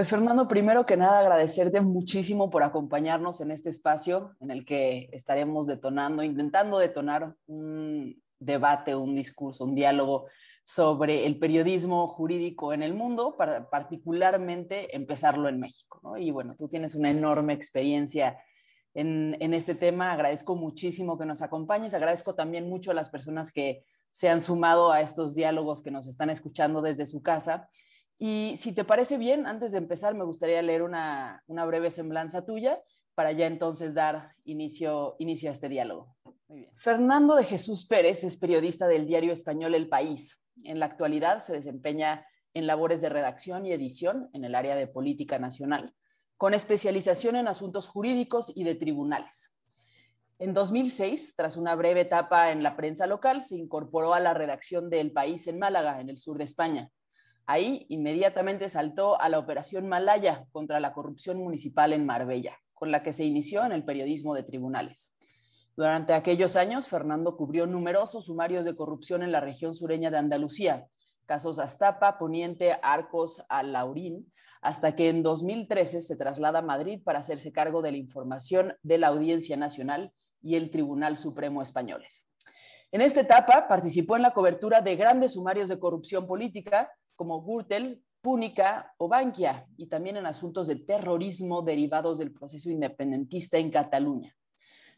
Pues Fernando, primero que nada agradecerte muchísimo por acompañarnos en este espacio en el que estaremos detonando, intentando detonar un debate, un discurso, un diálogo sobre el periodismo jurídico en el mundo, particularmente empezarlo en México. Y bueno, tú tienes una enorme experiencia en, en, este tema. Agradezco muchísimo que nos acompañes. Agradezco también mucho a las personas que se han sumado a estos diálogos que nos están escuchando desde su casa. Y si te parece bien, antes de empezar, me gustaría leer una, breve semblanza tuya para ya entonces dar inicio, a este diálogo. Fernando de Jesús Pérez es periodista del diario español El País. En la actualidad se desempeña en labores de redacción y edición en el área de política nacional, con especialización en asuntos jurídicos y de tribunales. En 2006, tras una breve etapa en la prensa local, se incorporó a la redacción de El País en Málaga, en el sur de España. Ahí inmediatamente saltó a la Operación Malaya contra la corrupción municipal en Marbella, con la que se inició en el periodismo de tribunales. Durante aquellos años, Fernando cubrió numerosos sumarios de corrupción en la región sureña de Andalucía, casos Astapa, Poniente, Arcos, Alaurín, hasta que en 2013 se traslada a Madrid para hacerse cargo de la información de la Audiencia Nacional y el Tribunal Supremo Españoles. En esta etapa participó en la cobertura de grandes sumarios de corrupción política, como Gürtel, Púnica o Bankia, y también en asuntos de terrorismo derivados del proceso independentista en Cataluña.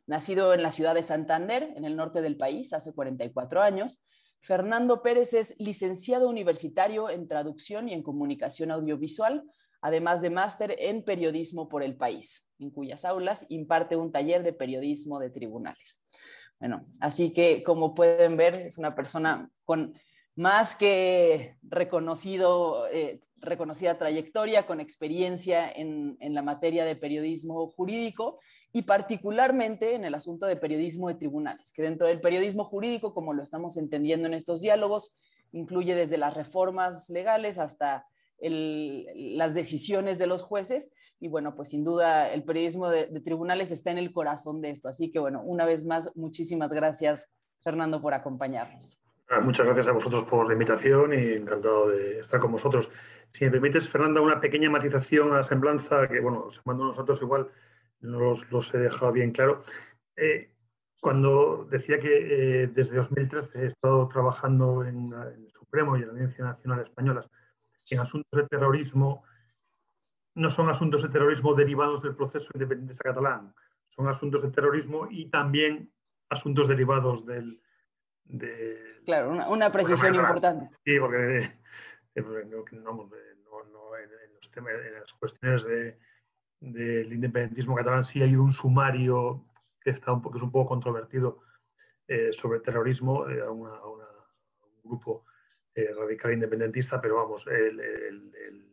Nacido en la ciudad de Santander, en el norte del país, hace 44 años, Fernando Pérez es licenciado universitario en traducción y en comunicación audiovisual, además de máster en periodismo por el país, en cuyas aulas imparte un taller de periodismo de tribunales. Bueno, así que como pueden ver, es una persona con más que reconocido, eh, reconocida trayectoria, con experiencia en, en, la materia de periodismo jurídico y particularmente en el asunto de periodismo de tribunales, que dentro del periodismo jurídico, como lo estamos entendiendo en estos diálogos, incluye desde las reformas legales hasta las decisiones de los jueces. Y bueno, pues sin duda el periodismo de, de tribunales está en el corazón de esto. Así que bueno, una vez más, muchísimas gracias, Fernando, por acompañarnos. Ah, muchas gracias a vosotros por la invitación y encantado de estar con vosotros. Si me permites, Fernanda, una pequeña matización a la semblanza, que bueno, se mandó nosotros igual, no los, los, he dejado bien claro. Eh, cuando decía que eh, desde 2013 he estado trabajando en, en, el Supremo y en la Audiencia Nacional Española en asuntos de terrorismo, no son asuntos de terrorismo derivados del proceso independentista catalán, son asuntos de terrorismo y también asuntos derivados del, de, claro, una, una precisión importante. Sí, porque eh, no, no, no, en, los temas, en las cuestiones de, del independentismo catalán sí ha habido un sumario que, está un, que es un poco controvertido eh, sobre terrorismo eh, a, una, a, una, a, un grupo eh, radical independentista, pero vamos, el, el, el,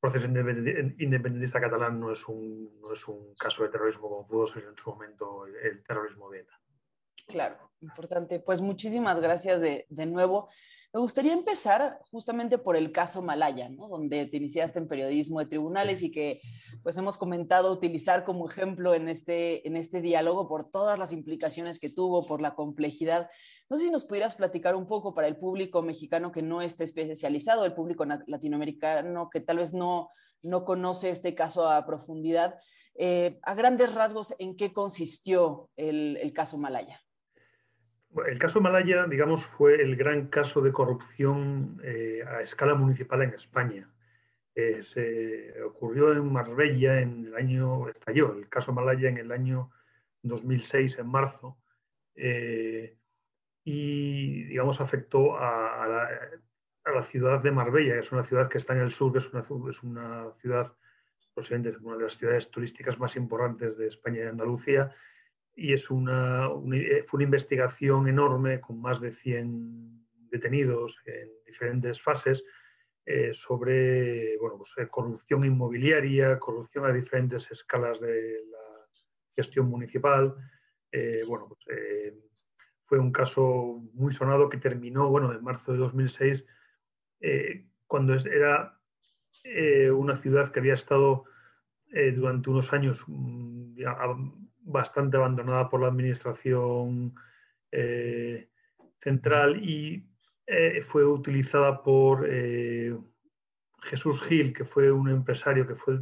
proceso independentista catalán no es, un, no es un caso de terrorismo como pudo ser en su momento el, el terrorismo de ETA. Claro, importante. Pues muchísimas gracias de, de, nuevo. Me gustaría empezar justamente por el caso Malaya, ¿no? donde te iniciaste en periodismo de tribunales y que pues hemos comentado utilizar como ejemplo en este, en este diálogo por todas las implicaciones que tuvo, por la complejidad. No sé si nos pudieras platicar un poco para el público mexicano que no esté especializado, el público latinoamericano que tal vez no, no conoce este caso a profundidad, eh, a grandes rasgos, ¿en qué consistió el, el caso Malaya? El caso Malaya, digamos, fue el gran caso de corrupción eh, a escala municipal en España. Eh, se ocurrió en Marbella en el año, estalló el caso Malaya en el año 2006, en marzo, eh, y, digamos, afectó a, la, ciudad de Marbella, que es una ciudad que está en el sur, que es una, es una ciudad, posiblemente una de las ciudades turísticas más importantes de España y Andalucía, y es una, eh, fue una investigación enorme con más de 100 detenidos en diferentes fases eh, sobre bueno, pues, eh, corrupción inmobiliaria, corrupción a diferentes escalas de la gestión municipal. Bueno, pues, fue un caso muy sonado que terminó bueno, en marzo de 2006, eh, cuando era una ciudad que había estado durante unos años mm, bastante abandonada por la administración eh, central y eh, fue utilizada por, eh, Jesús Gil, que fue un empresario que fue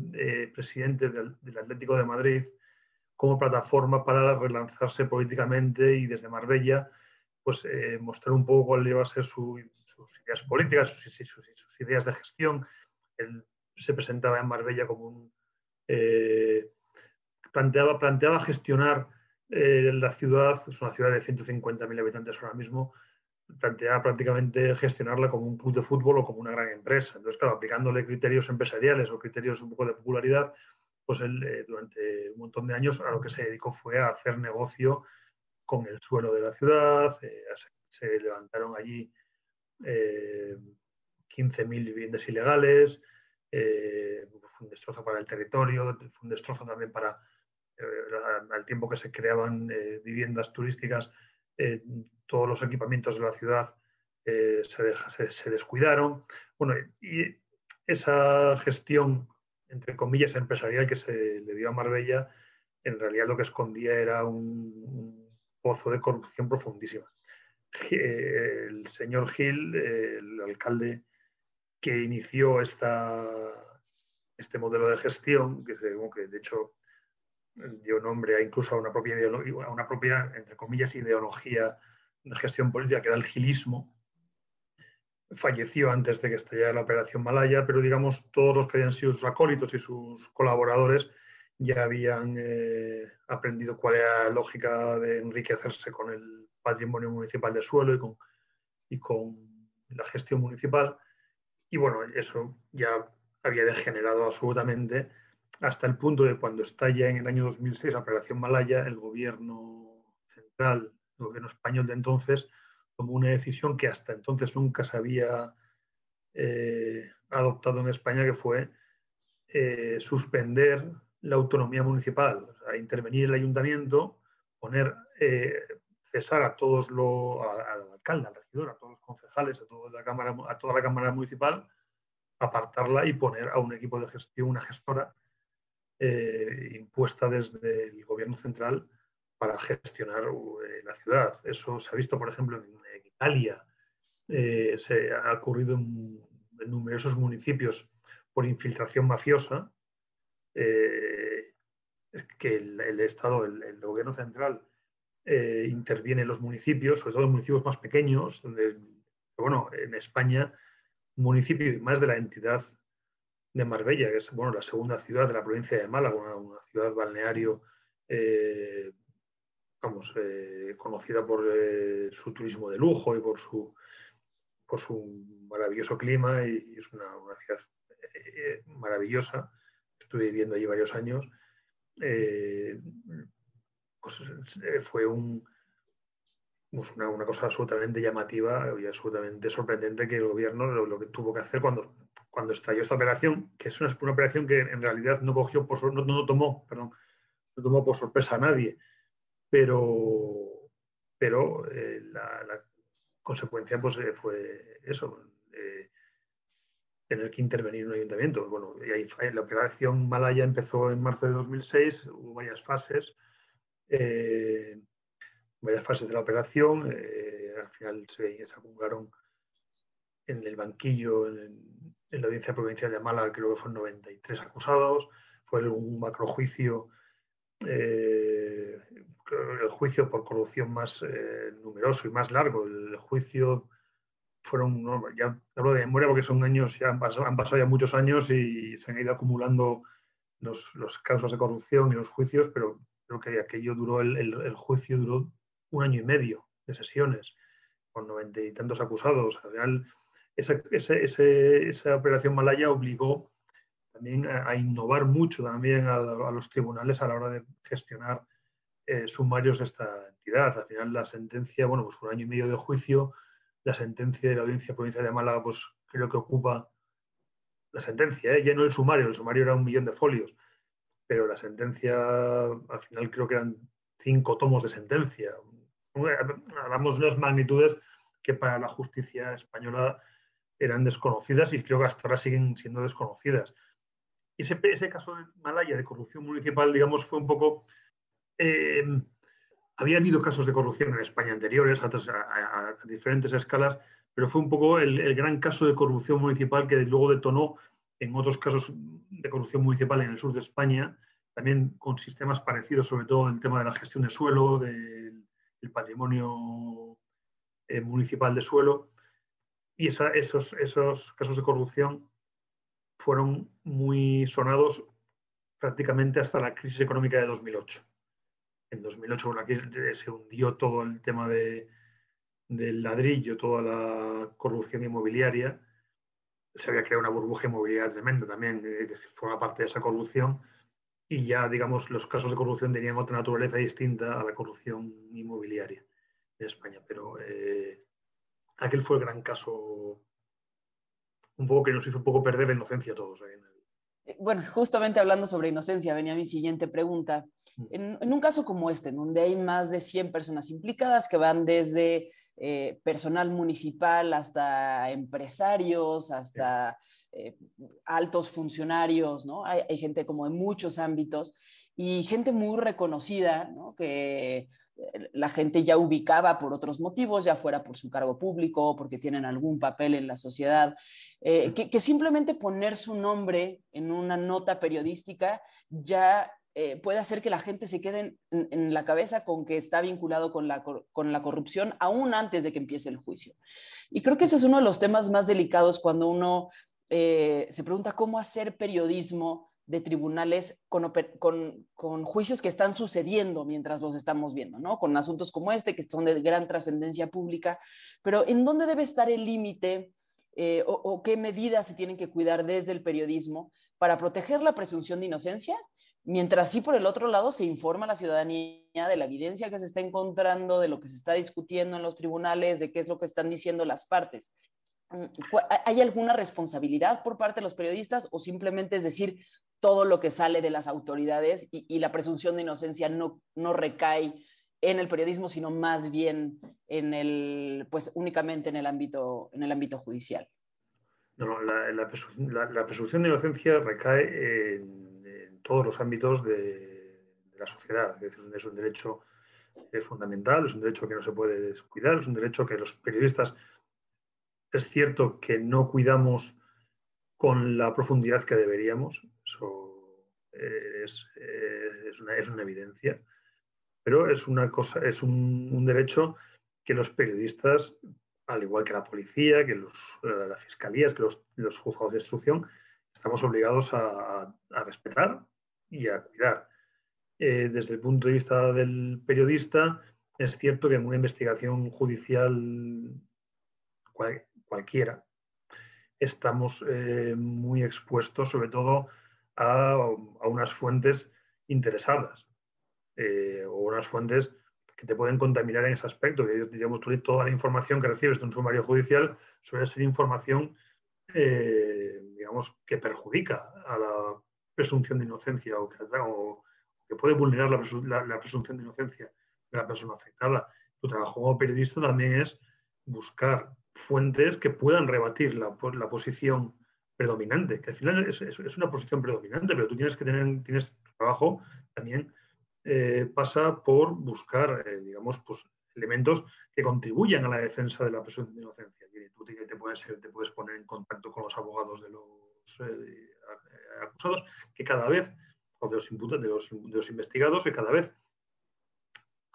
presidente del, Atlético de Madrid, como plataforma para relanzarse políticamente y desde Marbella, pues mostrar un poco cuál iba a ser sus ideas políticas, sus, ideas de gestión. Él se presentaba en Marbella como un... Eh, planteaba, planteaba gestionar la ciudad, es una ciudad de 150.000 habitantes ahora mismo, planteaba prácticamente gestionarla como un club de fútbol o como una gran empresa. Entonces, claro, aplicándole criterios empresariales o criterios un poco de popularidad, pues él eh, durante un montón de años a lo que se dedicó fue a hacer negocio con el suelo de la ciudad, eh, se, levantaron allí eh, 15.000 viviendas ilegales, eh, fue un destrozo para el territorio, fue un destrozo también para, al tiempo que se creaban viviendas turísticas, todos los equipamientos de la ciudad eh, se, descuidaron. Bueno, y esa gestión, entre comillas, empresarial que se le dio a Marbella, en realidad lo que escondía era un, pozo de corrupción profundísima. El señor Gil, el alcalde que inició este modelo de gestión, que de hecho dio nombre a incluso a una propia, a una propia entre comillas, ideología de gestión política, que era el gilismo, falleció antes de que estallara la operación Malaya, pero digamos todos los que habían sido sus acólitos y sus colaboradores ya habían eh, aprendido cuál era la lógica de enriquecerse con el patrimonio municipal de suelo y con, y con la gestión municipal. Y bueno, eso ya había degenerado absolutamente hasta el punto de cuando estalla en el año 2006 la operación Malaya, el gobierno central el gobierno español de entonces tomó una decisión que hasta entonces nunca se había eh, adoptado en España, que fue eh, suspender la autonomía municipal, intervenir el ayuntamiento, poner, eh, cesar a todos los, al alcalde, al regidor, a todos los concejales, a toda la cámara, a toda la cámara municipal, apartarla y poner a un equipo de gestión, una gestora impuesta desde el gobierno central para gestionar eh, la ciudad. Eso se ha visto, por ejemplo, en, Italia. Eh, se ha ocurrido en, numerosos municipios por infiltración mafiosa, eh, que el, Estado, el, gobierno central, interviene en los municipios, sobre todo en municipios más pequeños, bueno, en España, un municipio y más de la entidad de Marbella, que es bueno, la segunda ciudad de la provincia de Málaga, una, ciudad balneario vamos, eh, conocida por eh, su turismo de lujo y por su, por su maravilloso clima y, es una, ciudad eh, maravillosa. Estuve viviendo allí varios años. Pues, fue un, pues, una, cosa absolutamente llamativa y absolutamente sorprendente que el gobierno lo, que tuvo que hacer cuando, cuando estalló esta operación, que es una, operación que en realidad no cogió por, no, no tomó, perdón, no tomó por sorpresa a nadie pero, pero eh, la, consecuencia pues, eh, fue eso, eh, tener que intervenir en un ayuntamiento. Bueno, la operación Malaya empezó en marzo de 2006, hubo varias fases, varias fases de la operación, al final se, se, acumularon en el banquillo, en, la audiencia provincial de Málaga, creo que fueron 93 acusados, fue un macrojuicio eh, el juicio por corrupción más eh, numeroso y más largo. El juicio fueron, ya hablo de memoria porque son años, ya han pasado, han pasado ya muchos años y se han ido acumulando los, los casos de corrupción y los juicios, pero creo que aquello duró, el, el, juicio duró un año y medio de sesiones, con noventa y tantos acusados. Esa, esa operación Malaya obligó también a, innovar mucho también a, los tribunales a la hora de gestionar eh, sumarios de esta entidad. Al final la sentencia, bueno, pues un año y medio de juicio, la sentencia de la Audiencia Provincial de Málaga, pues creo que ocupa la sentencia, ¿eh? ya no el sumario, el sumario era un millón de folios, pero la sentencia al final creo que eran cinco tomos de sentencia. Hablamos de las magnitudes que para la justicia española eran desconocidas y creo que hasta ahora siguen siendo desconocidas. Ese, ese caso de Malaya de corrupción municipal, digamos, fue un poco eh, había habido casos de corrupción en España anteriores, a, diferentes escalas, pero fue un poco el, gran caso de corrupción municipal que luego detonó en otros casos de corrupción municipal en el sur de España, también con sistemas parecidos, sobre todo en el tema de la gestión de suelo, del, patrimonio eh, municipal de suelo. Y esos, casos de corrupción fueron muy sonados prácticamente hasta la crisis económica de 2008. En 2008 se hundió todo el tema de, del ladrillo, toda la corrupción inmobiliaria. Se había creado una burbuja inmobiliaria tremenda también, eh, que forma parte de esa corrupción. Y ya, digamos, los casos de corrupción tenían otra naturaleza distinta a la corrupción inmobiliaria en España. Pero eh, aquel fue el gran caso, un poco que nos hizo un poco perder la inocencia a todos. Eh, bueno, justamente hablando sobre inocencia, venía mi siguiente pregunta. Mm. En, en, un caso como este, en donde hay más de 100 personas implicadas que van desde eh, personal municipal hasta empresarios, hasta eh, altos funcionarios, ¿no? Hay, gente como de muchos ámbitos y gente muy reconocida, ¿no? Que eh, la gente ya ubicaba por otros motivos, ya fuera por su cargo público porque tienen algún papel en la sociedad, que, que, simplemente poner su nombre en una nota periodística ya eh, puede hacer que la gente se quede en, la cabeza con que está vinculado con la, con la corrupción aún antes de que empiece el juicio. Y creo que este es uno de los temas más delicados cuando uno eh, se pregunta cómo hacer periodismo de tribunales con, con, con, juicios que están sucediendo mientras los estamos viendo, ¿no? Con asuntos como este, que son de gran trascendencia pública, pero ¿en dónde debe estar el límite eh, o, o, qué medidas se tienen que cuidar desde el periodismo para proteger la presunción de inocencia Mientras sí, por el otro lado, se informa a la ciudadanía de la evidencia que se está encontrando, de lo que se está discutiendo en los tribunales, de qué es lo que están diciendo las partes. Mm, ¿Hay alguna responsabilidad por parte de los periodistas o simplemente es decir todo lo que sale de las autoridades y, la presunción de inocencia no, no recae en el periodismo, sino más bien en el, pues únicamente en el ámbito, en el ámbito judicial? No, la, la presunción de inocencia recae en todos los ámbitos de, la sociedad. Es, es un derecho fundamental, es un derecho que no se puede descuidar, es un derecho que los periodistas es cierto que no cuidamos con la profundidad que deberíamos, eso es, una, evidencia, pero es una cosa, es un, derecho que los periodistas, al igual que la policía, que los, las fiscalías, que los, juzgados de instrucción, estamos obligados a respetar y a cuidar. Eh, desde el punto de vista del periodista, es cierto que en una investigación judicial cualquiera estamos eh, muy expuestos sobre todo a, unas fuentes interesadas eh, o unas fuentes que te pueden contaminar en ese aspecto. Que, digamos, toda la información que recibes de un sumario judicial suele ser información digamos, que perjudica a la presunción de inocencia o que, puede vulnerar la, presunción de inocencia de la persona afectada. Tu trabajo como periodista también es buscar fuentes que puedan rebatir la, posición predominante, que al final es, una posición predominante, pero tú tienes que tener, tienes trabajo también eh, pasa por buscar, eh, digamos, pues, elementos que contribuyan a la defensa de la presunción de inocencia. tú te, puedes, te puedes poner en contacto con los abogados de los eh, acusados, que cada vez, o de los, imputados, de los, de los investigados, que cada vez,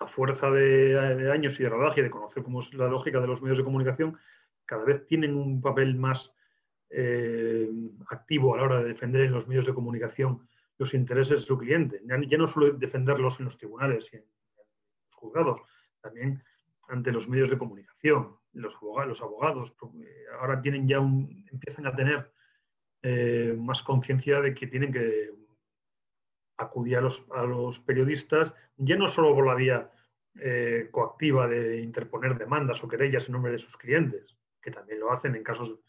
a fuerza de, años y de rodaje de conocer cómo es la lógica de los medios de comunicación, cada vez tienen un papel más eh, activo a la hora de defender en los medios de comunicación los intereses de su cliente. Ya, no solo defenderlos en los tribunales y en, los juzgados, también ante los medios de comunicación. Los abogados, los abogados eh, ahora tienen ya un, empiezan a tener eh, más conciencia de que tienen que acudir a los, periodistas, ya no solo por la vía eh, coactiva de interponer demandas o querellas en nombre de sus clientes, que también lo hacen en casos,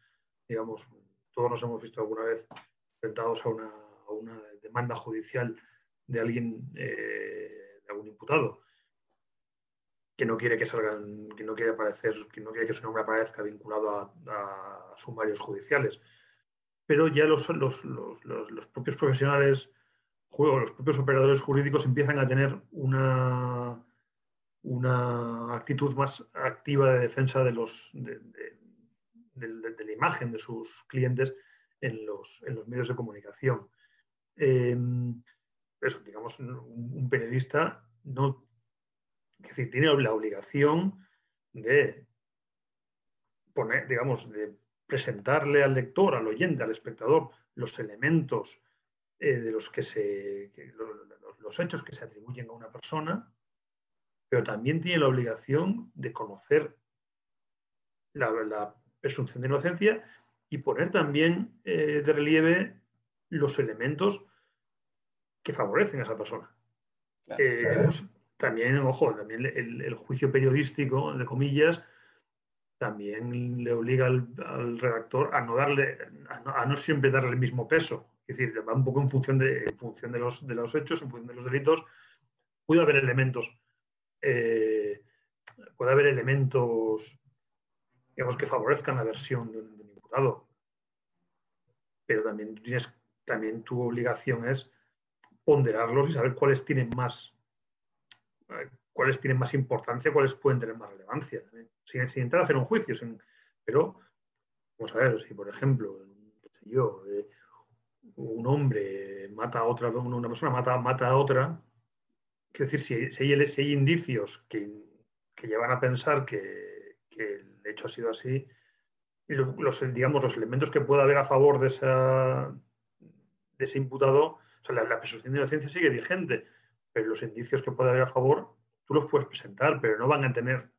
digamos, todos nos hemos visto alguna vez enfrentados a una, demanda judicial de alguien, eh, de algún imputado, que no quiere que salgan, que no quiere aparecer, que no quiere que su nombre aparezca vinculado a sumarios judiciales. Pero ya los, propios profesionales, los propios operadores jurídicos empiezan a tener una, una actitud más activa de defensa de, los, de, la imagen de sus clientes en los, medios de comunicación. Em, eso, digamos, un, periodista no, tiene la obligación de poner, digamos, de presentarle al lector, al oyente, al espectador, los elementos eh, de los que se, los, hechos que se atribuyen a una persona, pero también tiene la obligación de conocer la, presunción de inocencia y poner también eh, de relieve los elementos que favorecen a esa persona. Eh, pues, también, ojo, también el, juicio periodístico, de comillas, también le obliga al, redactor a no darle, a no, siempre darle el mismo peso. Es decir, va un poco en función de, en función de, los, de los hechos, en función de los delitos. Puede haber elementos, eh, puede haber elementos, digamos, que favorezcan la versión de un, imputado. Pero también tienes, también tu obligación es ponderarlos y saber cuáles tienen más, eh, cuáles tienen más importancia, cuáles pueden tener más relevancia. Sin, entrar a hacer un juicio, pero vamos a ver, si por ejemplo, yo, eh, un hombre mata a otra, una persona mata, mata a otra, quiero decir, si, hay, indicios que, llevan a pensar que, el hecho ha sido así, los, digamos, los elementos que pueda haber a favor de, de ese imputado sea, la, presunción de inocencia sigue vigente, pero los indicios que puede haber a favor, tú los puedes presentar, pero no van a tener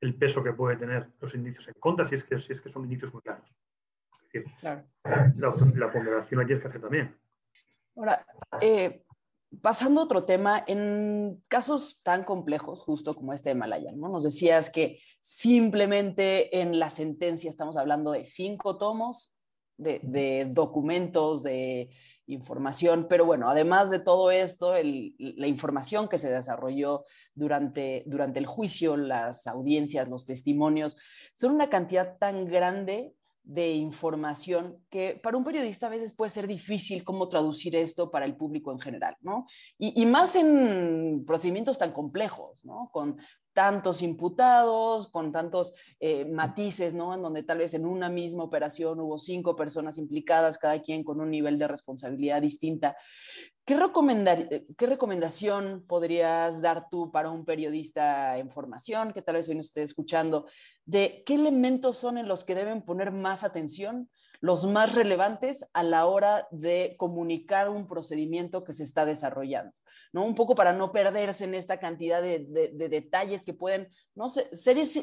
el peso que puede tener los indicios en contra si es que, si es que son indicios muy claros. La, ponderación aquí es que hacer también. Ahora, eh, pasando a otro tema, en casos tan complejos, justo como este de Malaya, ¿no? nos decías que simplemente en la sentencia estamos hablando de cinco tomos de, de documentos, de información, pero bueno, además de todo esto, la información que se desarrolló durante, durante el juicio, las audiencias, los testimonios, son una cantidad tan grande de información que para un periodista a veces puede ser difícil cómo traducir esto para el público en general, ¿no? Y, y más en procedimientos tan complejos, ¿no? Con tantos imputados, con tantos eh, matices, ¿no? En donde tal vez en una misma operación hubo cinco personas implicadas, cada quien con un nivel de responsabilidad distinta. ¿Qué, ¿Qué recomendación podrías dar tú para un periodista en formación que tal vez hoy no esté escuchando? ¿De qué elementos son en los que deben poner más atención? los más relevantes a la hora de comunicar un procedimiento que se está desarrollando, ¿no? Un poco para no perderse en esta cantidad de, detalles que pueden no ser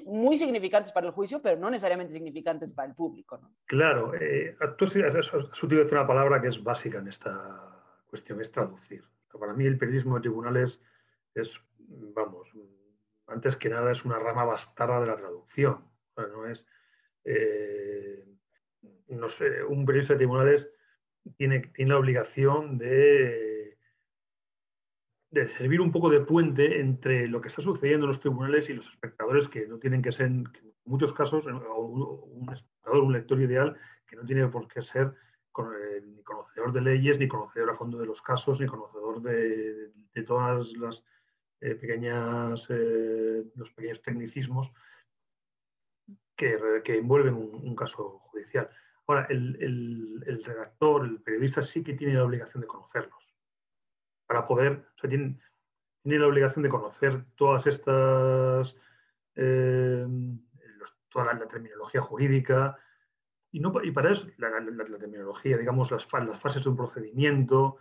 muy significantes para el juicio, pero no necesariamente significantes para el público. Claro, eh, tú has utilizado una palabra que es básica en esta cuestión, es traducir. Para mí el periodismo de tribunales es, vamos, antes que nada es una rama bastarda de la traducción. no es... Eh, no sé, un periodista de tribunales tiene, tiene la obligación de, de servir un poco de puente entre lo que está sucediendo en los tribunales y los espectadores que no tienen que ser, en muchos casos, un espectador, un lector ideal, que no tiene por qué ser eh, ni conocedor de leyes, ni conocedor a fondo de los casos, ni conocedor de, todas las eh, pequeñas, eh, los pequeños tecnicismos que, envuelven un, caso judicial. Ahora, el, redactor, el periodista sí que tiene la obligación de conocerlos. Para poder, o sea, tiene, la obligación de conocer todas estas, eh, toda la, terminología jurídica, y, no, y para eso la, terminología, digamos, las, las, fases de un procedimiento,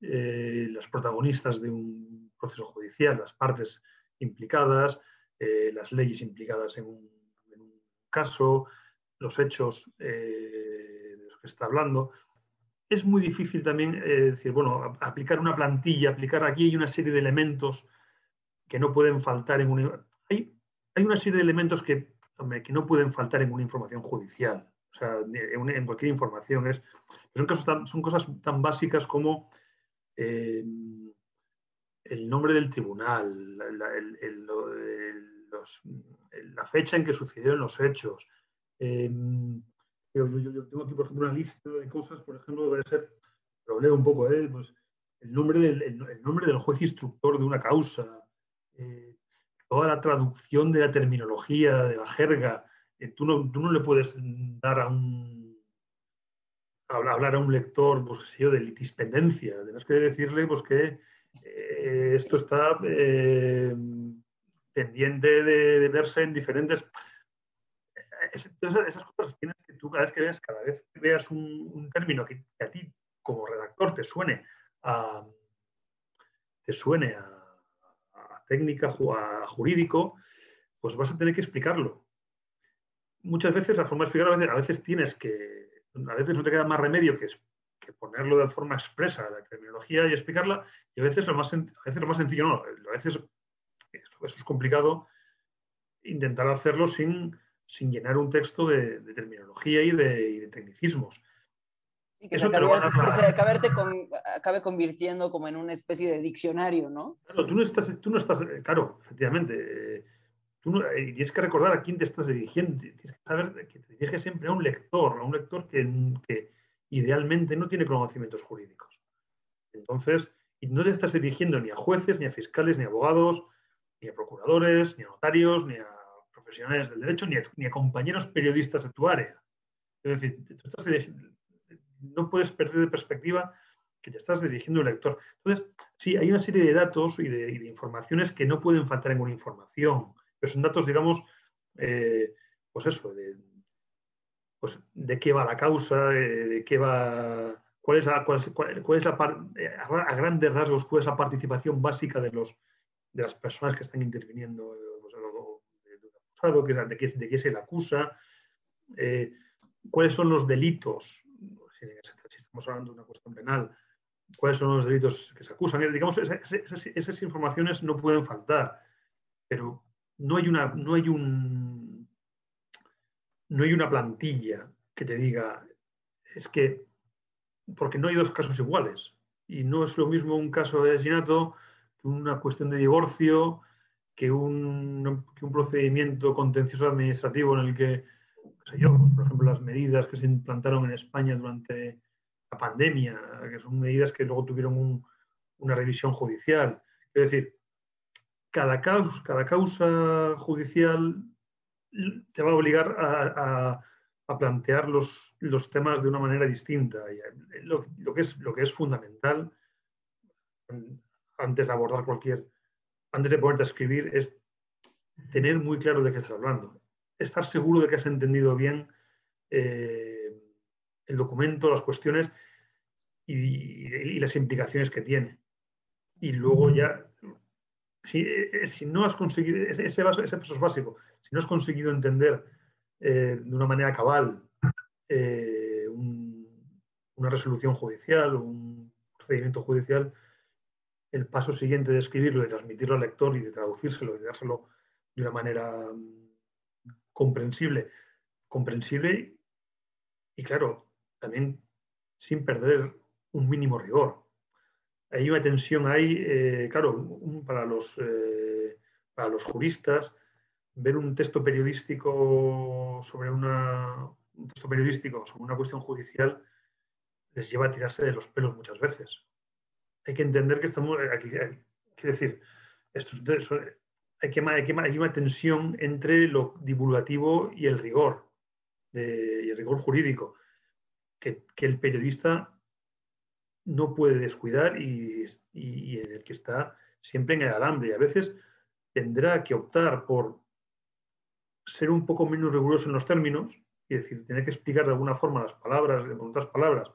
eh, las protagonistas de un proceso judicial, las partes implicadas, eh, las leyes implicadas en un, en un caso, los hechos eh, de los que está hablando. Es muy difícil también eh, decir, bueno, aplicar una plantilla, aplicar aquí hay una serie de elementos que no pueden faltar en una... Hay, hay una serie de elementos que, que no pueden faltar en una información judicial, o sea, en, cualquier información. Es, son, cosas tan básicas como eh, el nombre del tribunal, la fecha en que sucedieron los hechos, Em, yo, tengo aquí, por ejemplo, una lista de cosas, por ejemplo, debe ser, lo leo un poco, ¿eh? pues, el, nombre del, el, nombre del juez instructor de una causa, eh, toda la traducción de la terminología, de la jerga. Eh, tú, no, tú no le puedes dar a un, hablar a un lector, pues qué sé yo, de litispendencia. Tienes que decirle pues, que eh, esto está pendiente de, verse en diferentes... esas cosas tienes que tú cada vez que veas, cada vez veas un, término que, a ti como redactor te suene a, te suene a, técnica, a jurídico, pues vas a tener que explicarlo. Muchas veces la forma de explicarlo, a veces, a veces tienes que, a veces no te queda más remedio que, que ponerlo de forma expresa, la terminología y explicarla, y a veces lo más, a veces lo más sencillo no, a veces eso, es complicado intentar hacerlo sin, sin llenar un texto de, terminología y de, tecnicismos. Y que, se acabe, acabe, convirtiendo como en una especie de diccionario, ¿no? Claro, tú no estás, tú no estás claro, efectivamente. tú tienes que recordar a quién te estás dirigiendo. Tienes que saber que te diriges siempre a un lector, a un lector que, que idealmente no tiene conocimientos jurídicos. Entonces, no te estás dirigiendo ni a jueces, ni a fiscales, ni a abogados, ni a procuradores, ni a notarios, ni a profesionales del derecho, ni a, compañeros periodistas de tu área. Es decir, no puedes perder de perspectiva que te estás dirigiendo a un lector. Entonces, sí, hay una serie de datos y de, informaciones que no pueden faltar en una información, pero son datos, digamos, eh, pues eso, de, pues, de qué va la causa, de, qué va, cuál es, la, cuál, es la, eh, a grandes rasgos, cuál es la participación básica de, los, de las personas que están interviniendo, de, qué, se le acusa, eh, cuáles son los delitos, si, estamos hablando de una cuestión penal, cuáles son los delitos que se acusan. Digamos, esas, esas informaciones no pueden faltar, pero no hay, una, no hay un no hay una plantilla que te diga, es que, porque no hay dos casos iguales. Y no es lo mismo un caso de asesinato que una cuestión de divorcio, que un, procedimiento contencioso administrativo en el que, sé yo, por ejemplo, las medidas que se implantaron en España durante la pandemia, que son medidas que luego tuvieron una revisión judicial. Es decir, cada causa, cada causa judicial te va a obligar a, plantear los, temas de una manera distinta. Eh, lo, que es, lo que es fundamental antes de abordar cualquier, antes de ponerte a escribir, es tener muy claro de qué estás hablando. Estar seguro de que has entendido bien eh, el documento, las cuestiones y, las implicaciones que tiene. Y luego ya, si, eh, si no has conseguido, ese, ese paso es básico, si no has conseguido entender eh, de una manera cabal eh, una resolución judicial un procedimiento judicial, el paso siguiente de escribirlo, de transmitirlo al lector y de traducírselo, de dárselo de una manera mm, comprensible, comprensible y claro, también sin perder un mínimo rigor. Hay una tensión ahí, eh, claro, para, los, para los juristas ver un texto periodístico sobre una texto periodístico sobre una cuestión judicial les lleva a tirarse de los pelos muchas veces. Hay que entender que estamos aquí, quiero decir, esto hay, que, hay, que, hay una tensión entre lo divulgativo y el rigor, y el rigor jurídico, que, el periodista no puede descuidar y, y, en el que está siempre en el alambre. Y a veces tendrá que optar por ser un poco menos riguroso en los términos, y decir, tener que explicar de alguna forma las palabras, con otras palabras,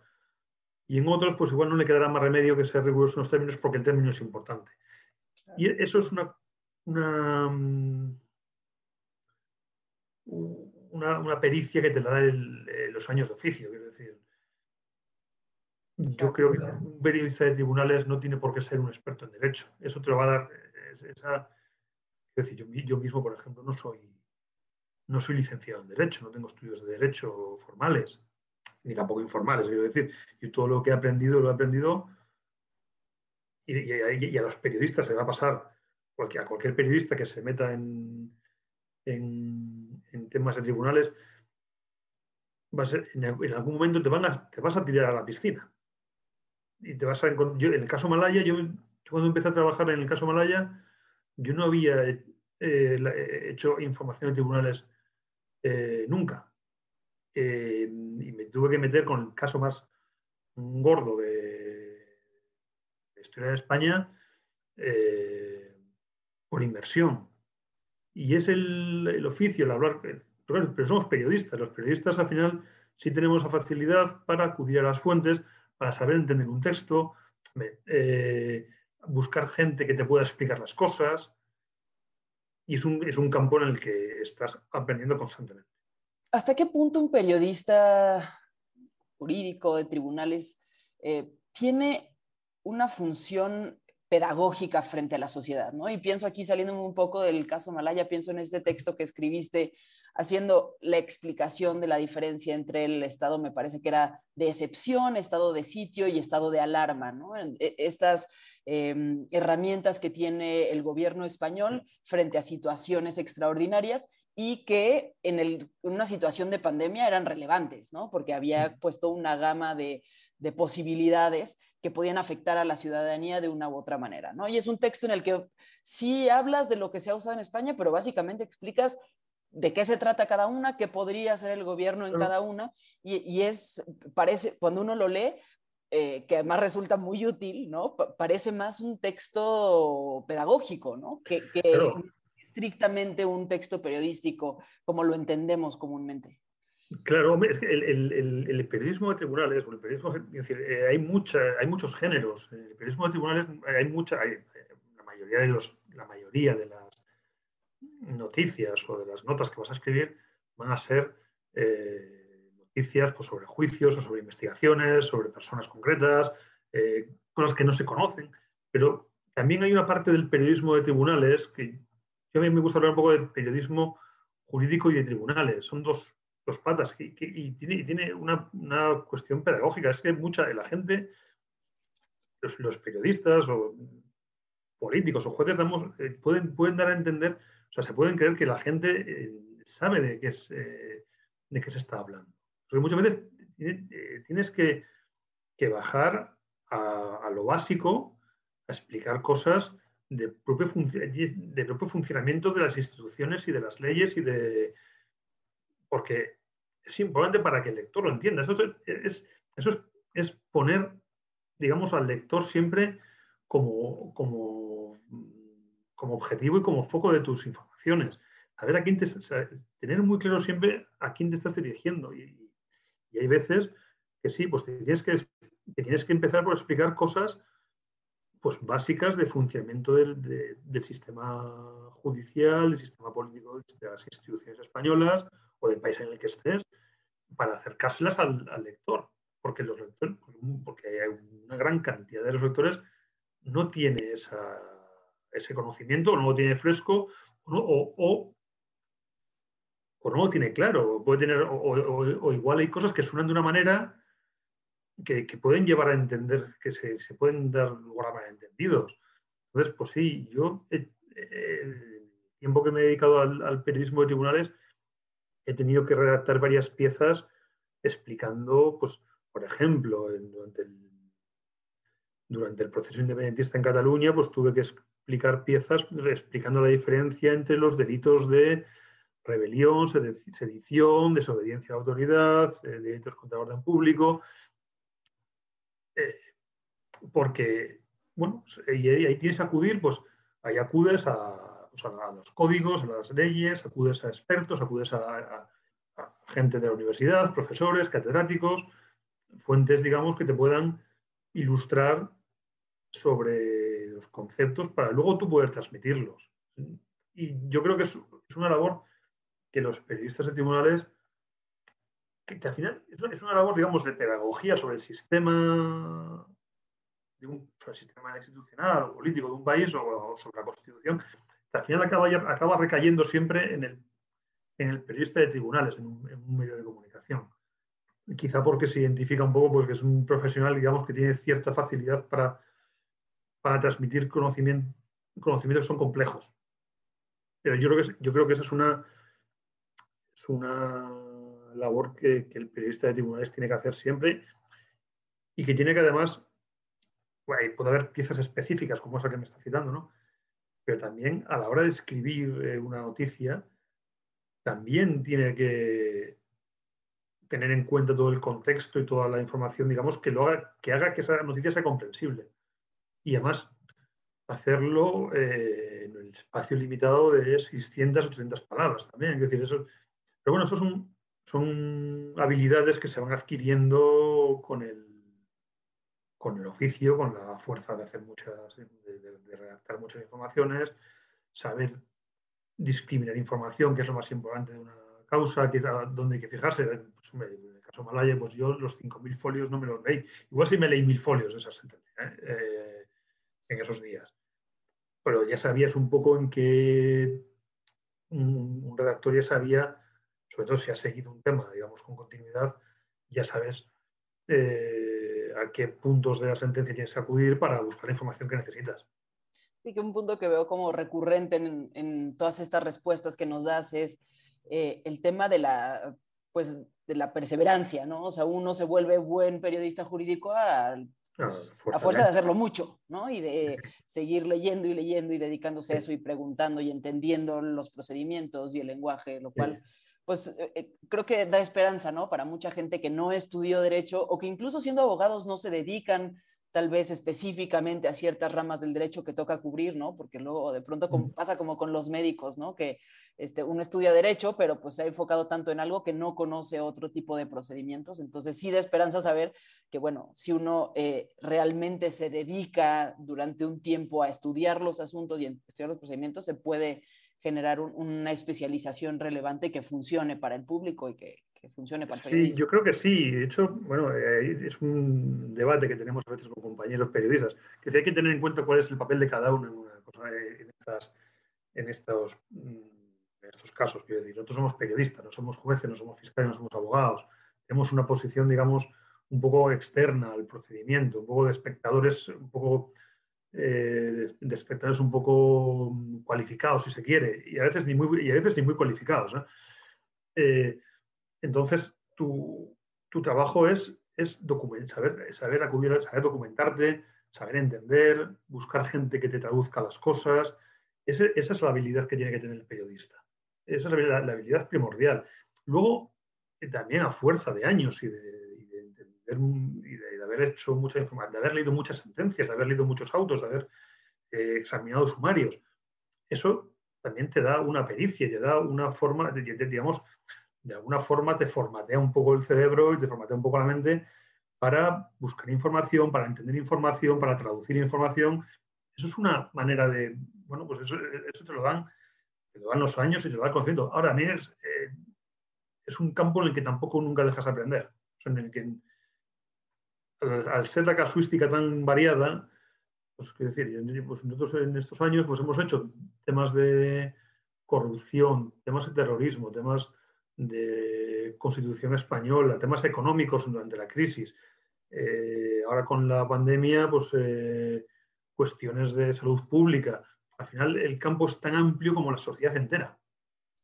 y en otros, pues igual no le quedará más remedio que ser riguroso en los términos porque el término es importante. Y eso es una, una, una, pericia que te la da eh, los años de oficio. Quiero decir, yo creo que un periodista de tribunales no tiene por qué ser un experto en derecho. Eso te lo va a dar. Esa, decir, yo mismo, por ejemplo, no soy no soy licenciado en Derecho, no tengo estudios de Derecho formales, ni tampoco informales, quiero decir. Y todo lo que he aprendido lo he aprendido y, a los periodistas se va a pasar, a cualquier periodista que se meta en, en, temas de tribunales, va a ser, en, algún momento te, vas a tirar a la piscina. Y te vas a yo, en el caso Malaya, yo, cuando empecé a trabajar en el caso Malaya, yo no había eh, hecho información de tribunales eh, nunca. Eh, y me tuve que meter con el caso más gordo de, la historia de España eh, por inversión. Y es el, oficio, el hablar, pero somos periodistas. Los periodistas al final sí tenemos la facilidad para acudir a las fuentes, para saber entender un texto, eh, buscar gente que te pueda explicar las cosas. Y es un, es un campo en el que estás aprendiendo constantemente. ¿Hasta qué punto un periodista jurídico de tribunales eh, tiene una función pedagógica frente a la sociedad, ¿no? Y pienso aquí, saliendo un poco del caso Malaya, pienso en este texto que escribiste haciendo la explicación de la diferencia entre el estado, me parece que era de excepción, estado de sitio y estado de alarma, ¿no? E, estas em, herramientas que tiene el gobierno español frente a situaciones extraordinarias y que en, una situación de pandemia eran relevantes, ¿no? Porque había puesto una gama de, de, posibilidades que podían afectar a la ciudadanía de una u otra manera, ¿no? Y es un texto en el que sí hablas de lo que se ha usado en España, pero básicamente explicas de qué se trata cada una, qué podría hacer el gobierno en cada una, y, es, parece, cuando uno lo lee, eh, que además resulta muy útil, ¿no? parece más un texto pedagógico, ¿no? Que, estrictamente un texto periodístico, como lo entendemos comúnmente. Claro, es que el, periodismo de tribunales, el periodismo, eh, hay, mucha, hay muchos géneros. En el periodismo de tribunales hay mucha, hay, la mayoría de los, la mayoría de las noticias o de las notas que vas a escribir van a ser eh, noticias pues, sobre juicios o sobre investigaciones, sobre personas concretas, eh, cosas que no se conocen. Pero también hay una parte del periodismo de tribunales que yo a mí me gusta hablar un poco de periodismo jurídico y de tribunales. Son dos, patas y tiene, una, cuestión pedagógica. Es que mucha de la gente, los, los periodistas o políticos o jueces, damos, eh, pueden, pueden dar a entender o sea, se pueden creer que la gente eh, sabe de qué, es, eh, de qué se está hablando. Porque muchas veces eh, tienes que, bajar a, lo básico, a explicar cosas de propio, funcionamiento de las instituciones y de las leyes y de... Porque es importante para que el lector lo entienda. Eso es, eso es, poner, digamos, al lector siempre como, como como objetivo y como foco de tus informaciones. Saber a quién te, tener muy claro siempre a quién te estás dirigiendo. Y, hay veces que sí, pues tienes que, tienes que empezar por explicar cosas pues, básicas de funcionamiento del, sistema judicial, del sistema político de las instituciones españolas o del país en el que estés, para acercárselas al, lector. Porque, los lectores, porque hay una gran cantidad de los lectores no tiene esa ese conocimiento o no lo tiene fresco o, o, no lo tiene claro. Puede tener, o, igual hay cosas que suenan de una manera que, pueden llevar a entender, que se, pueden dar lugar a malentendidos. Entonces, pues sí, yo el tiempo que me he dedicado al, periodismo de tribunales he tenido que redactar varias piezas explicando, pues, por ejemplo, durante el durante el proceso independentista en Cataluña, pues tuve que explicar piezas explicando la diferencia entre los delitos de rebelión, sedición, desobediencia a la autoridad, eh, delitos contra el orden público, eh, porque, bueno, y ahí, tienes que acudir, pues ahí acudes a, los códigos, a las leyes, acudes a expertos, acudes a, gente de la universidad, profesores, catedráticos, fuentes, digamos, que te puedan ilustrar sobre conceptos para luego tú poder transmitirlos. Y yo creo que es, una labor que los periodistas de tribunales, que, al final es una, labor, digamos, de pedagogía sobre el sistema, de un, sistema institucional o político de un país o, sobre la Constitución, que al final acaba, recayendo siempre en el, en el periodista de tribunales, en un, medio de comunicación. quizá porque se identifica un poco porque es un profesional, digamos, que tiene cierta facilidad para para transmitir conocimiento, conocimientos que son complejos. Pero yo creo que, esa es una, es una labor que, el periodista de tribunales tiene que hacer siempre y que tiene que además, puede haber piezas específicas como esa que me está citando, ¿no? Pero también a la hora de escribir eh, una noticia, también tiene que tener en cuenta todo el contexto y toda la información, digamos, que, lo haga, que haga que esa noticia sea comprensible. Y además, hacerlo eh, en el espacio limitado de 600 o 300 palabras también. Es decir, eso, pero bueno, eso son, son habilidades que se van adquiriendo con el, con el oficio, con la fuerza de hacer muchas, de redactar muchas informaciones, saber discriminar información, que es lo más importante de una causa, que donde hay que fijarse. Pues, en el caso Malaya, pues yo los 5.000 folios no me los leí. Igual sí me leí mil folios de esa sentencia ¿eh? Eh, en esos días. Pero ya sabías un poco en qué un, redactor ya sabía, sobre todo si ha seguido un tema, digamos, con continuidad, ya sabes eh, a qué puntos de la sentencia tienes que acudir para buscar la información que necesitas. Sí, que un punto que veo como recurrente en, todas estas respuestas que nos das es eh, el tema de la, pues, de la perseverancia, ¿no? O sea, uno se vuelve buen periodista jurídico a, pues, a fuerza de hacerlo mucho, ¿no? Y de seguir leyendo y leyendo y dedicándose a eso y preguntando y entendiendo los procedimientos y el lenguaje, lo cual... pues eh, eh, creo que da esperanza, ¿no? Para mucha gente que no estudió derecho o que incluso siendo abogados no se dedican tal vez específicamente a ciertas ramas del derecho que toca cubrir, ¿no? Porque luego de pronto pasa como con los médicos, ¿no? Que este, uno estudia derecho, pero pues se ha enfocado tanto en algo que no conoce otro tipo de procedimientos. Entonces sí da esperanza saber que, bueno, si uno eh, realmente se dedica durante un tiempo a estudiar los asuntos y a estudiar los procedimientos, se puede generar una especialización relevante que funcione para el público y que, funcione para el periodismo. Sí, yo creo que sí. De hecho, bueno, eh, es un debate que tenemos a veces con compañeros periodistas, que sí hay que tener en cuenta cuál es el papel de cada uno en, una cosa, en, estas, en, estos, mm, en estos casos. Quiero decir, nosotros somos periodistas, no somos jueces, no somos fiscales, no somos abogados. Tenemos una posición, digamos, un poco externa al procedimiento, un poco de espectadores, un poco eh, de espectadores un poco cualificados, si se quiere, y a veces ni muy, y a veces ni muy cualificados. Eh, entonces, tu, tu, trabajo es, es saber, saber acudir, saber documentarte, saber entender, buscar gente que te traduzca las cosas. esa es la habilidad que tiene que tener el periodista. Esa es la, habilidad primordial. Luego, eh, también a fuerza de años y de, y de, haber hecho mucha información, de haber leído muchas sentencias, de haber leído muchos autos, de haber eh, examinado sumarios. Eso también te da una pericia, te da una forma, de, digamos, de alguna forma te formatea un poco el cerebro y te formatea un poco la mente para buscar información, para entender información, para traducir información. Eso es una manera de, bueno, pues eso, te lo dan, te lo dan los años y te lo da el conocimiento. Ahora, a mí es, eh, un campo en el que tampoco nunca dejas aprender. en el que al ser la casuística tan variada, pues quiero decir, pues nosotros en estos años pues hemos hecho temas de corrupción, temas de terrorismo, temas de constitución española, temas económicos durante la crisis. Eh, ahora con la pandemia, pues eh, cuestiones de salud pública. Al final el campo es tan amplio como la sociedad entera.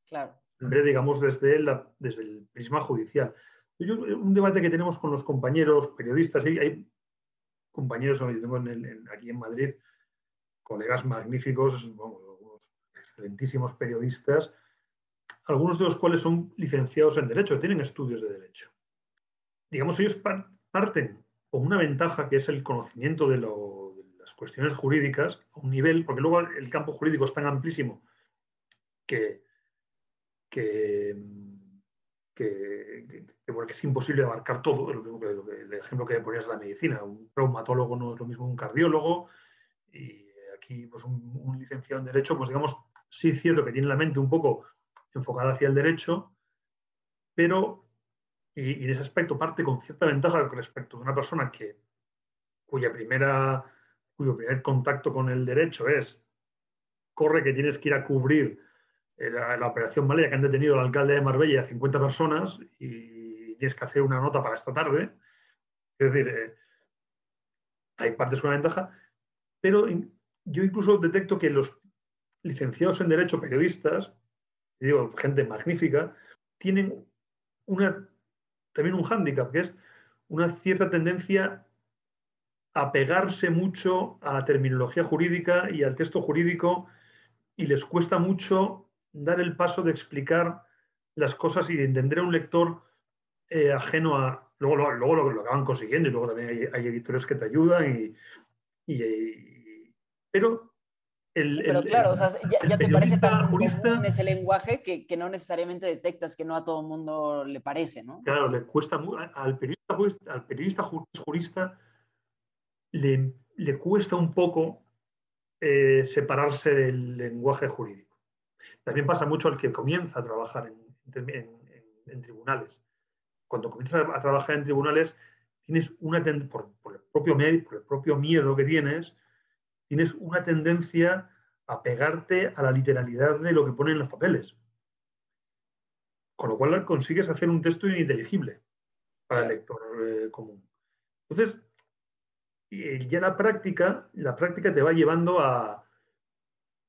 Claro. digamos, desde, desde el prisma judicial un debate que tenemos con los compañeros periodistas, hay, hay compañeros, yo tengo aquí en Madrid colegas magníficos, excelentísimos periodistas, algunos de los cuales son licenciados en Derecho, tienen estudios de Derecho. Digamos, ellos parten con una ventaja que es el conocimiento de, las cuestiones jurídicas a un nivel, porque luego el campo jurídico es tan amplísimo que, que que, porque es imposible abarcar todo, el ejemplo que ponías de la medicina, un traumatólogo no es lo mismo que un cardiólogo, y aquí pues, un, licenciado en Derecho, pues digamos, sí es cierto que tiene la mente un poco enfocada hacia el derecho, pero, y, en ese aspecto parte con cierta ventaja respecto de una persona que, cuya primera, cuyo primer contacto con el derecho es, corre que tienes que ir a cubrir la, operación Malaya, que han detenido al alcalde de Marbella a 50 personas y tienes que hacer una nota para esta tarde. Es decir, eh, hay partes con la ventaja, pero yo incluso detecto que los licenciados en Derecho, periodistas, digo, gente magnífica, tienen una, también un hándicap, que es una cierta tendencia a pegarse mucho a la terminología jurídica y al texto jurídico y les cuesta mucho dar el paso de explicar las cosas y de entender a un lector eh, ajeno a... Luego, luego, lo, acaban consiguiendo y luego también hay, editores que te ayudan y... pero el, pero claro, o sea, ya, te parece tan jurista, ese lenguaje que, que, no necesariamente detectas que no a todo el mundo le parece, ¿no? Claro, le cuesta al periodista, al periodista jurista le, le cuesta un poco eh, separarse del lenguaje jurídico. También pasa mucho al que comienza a trabajar en, tribunales. Cuando comienzas a, trabajar en tribunales, tienes una por, por, el propio por el propio miedo que tienes, tienes una tendencia a pegarte a la literalidad de lo que ponen los papeles. Con lo cual consigues hacer un texto ininteligible para el lector eh, común. Entonces, y ya la práctica, la práctica te va llevando a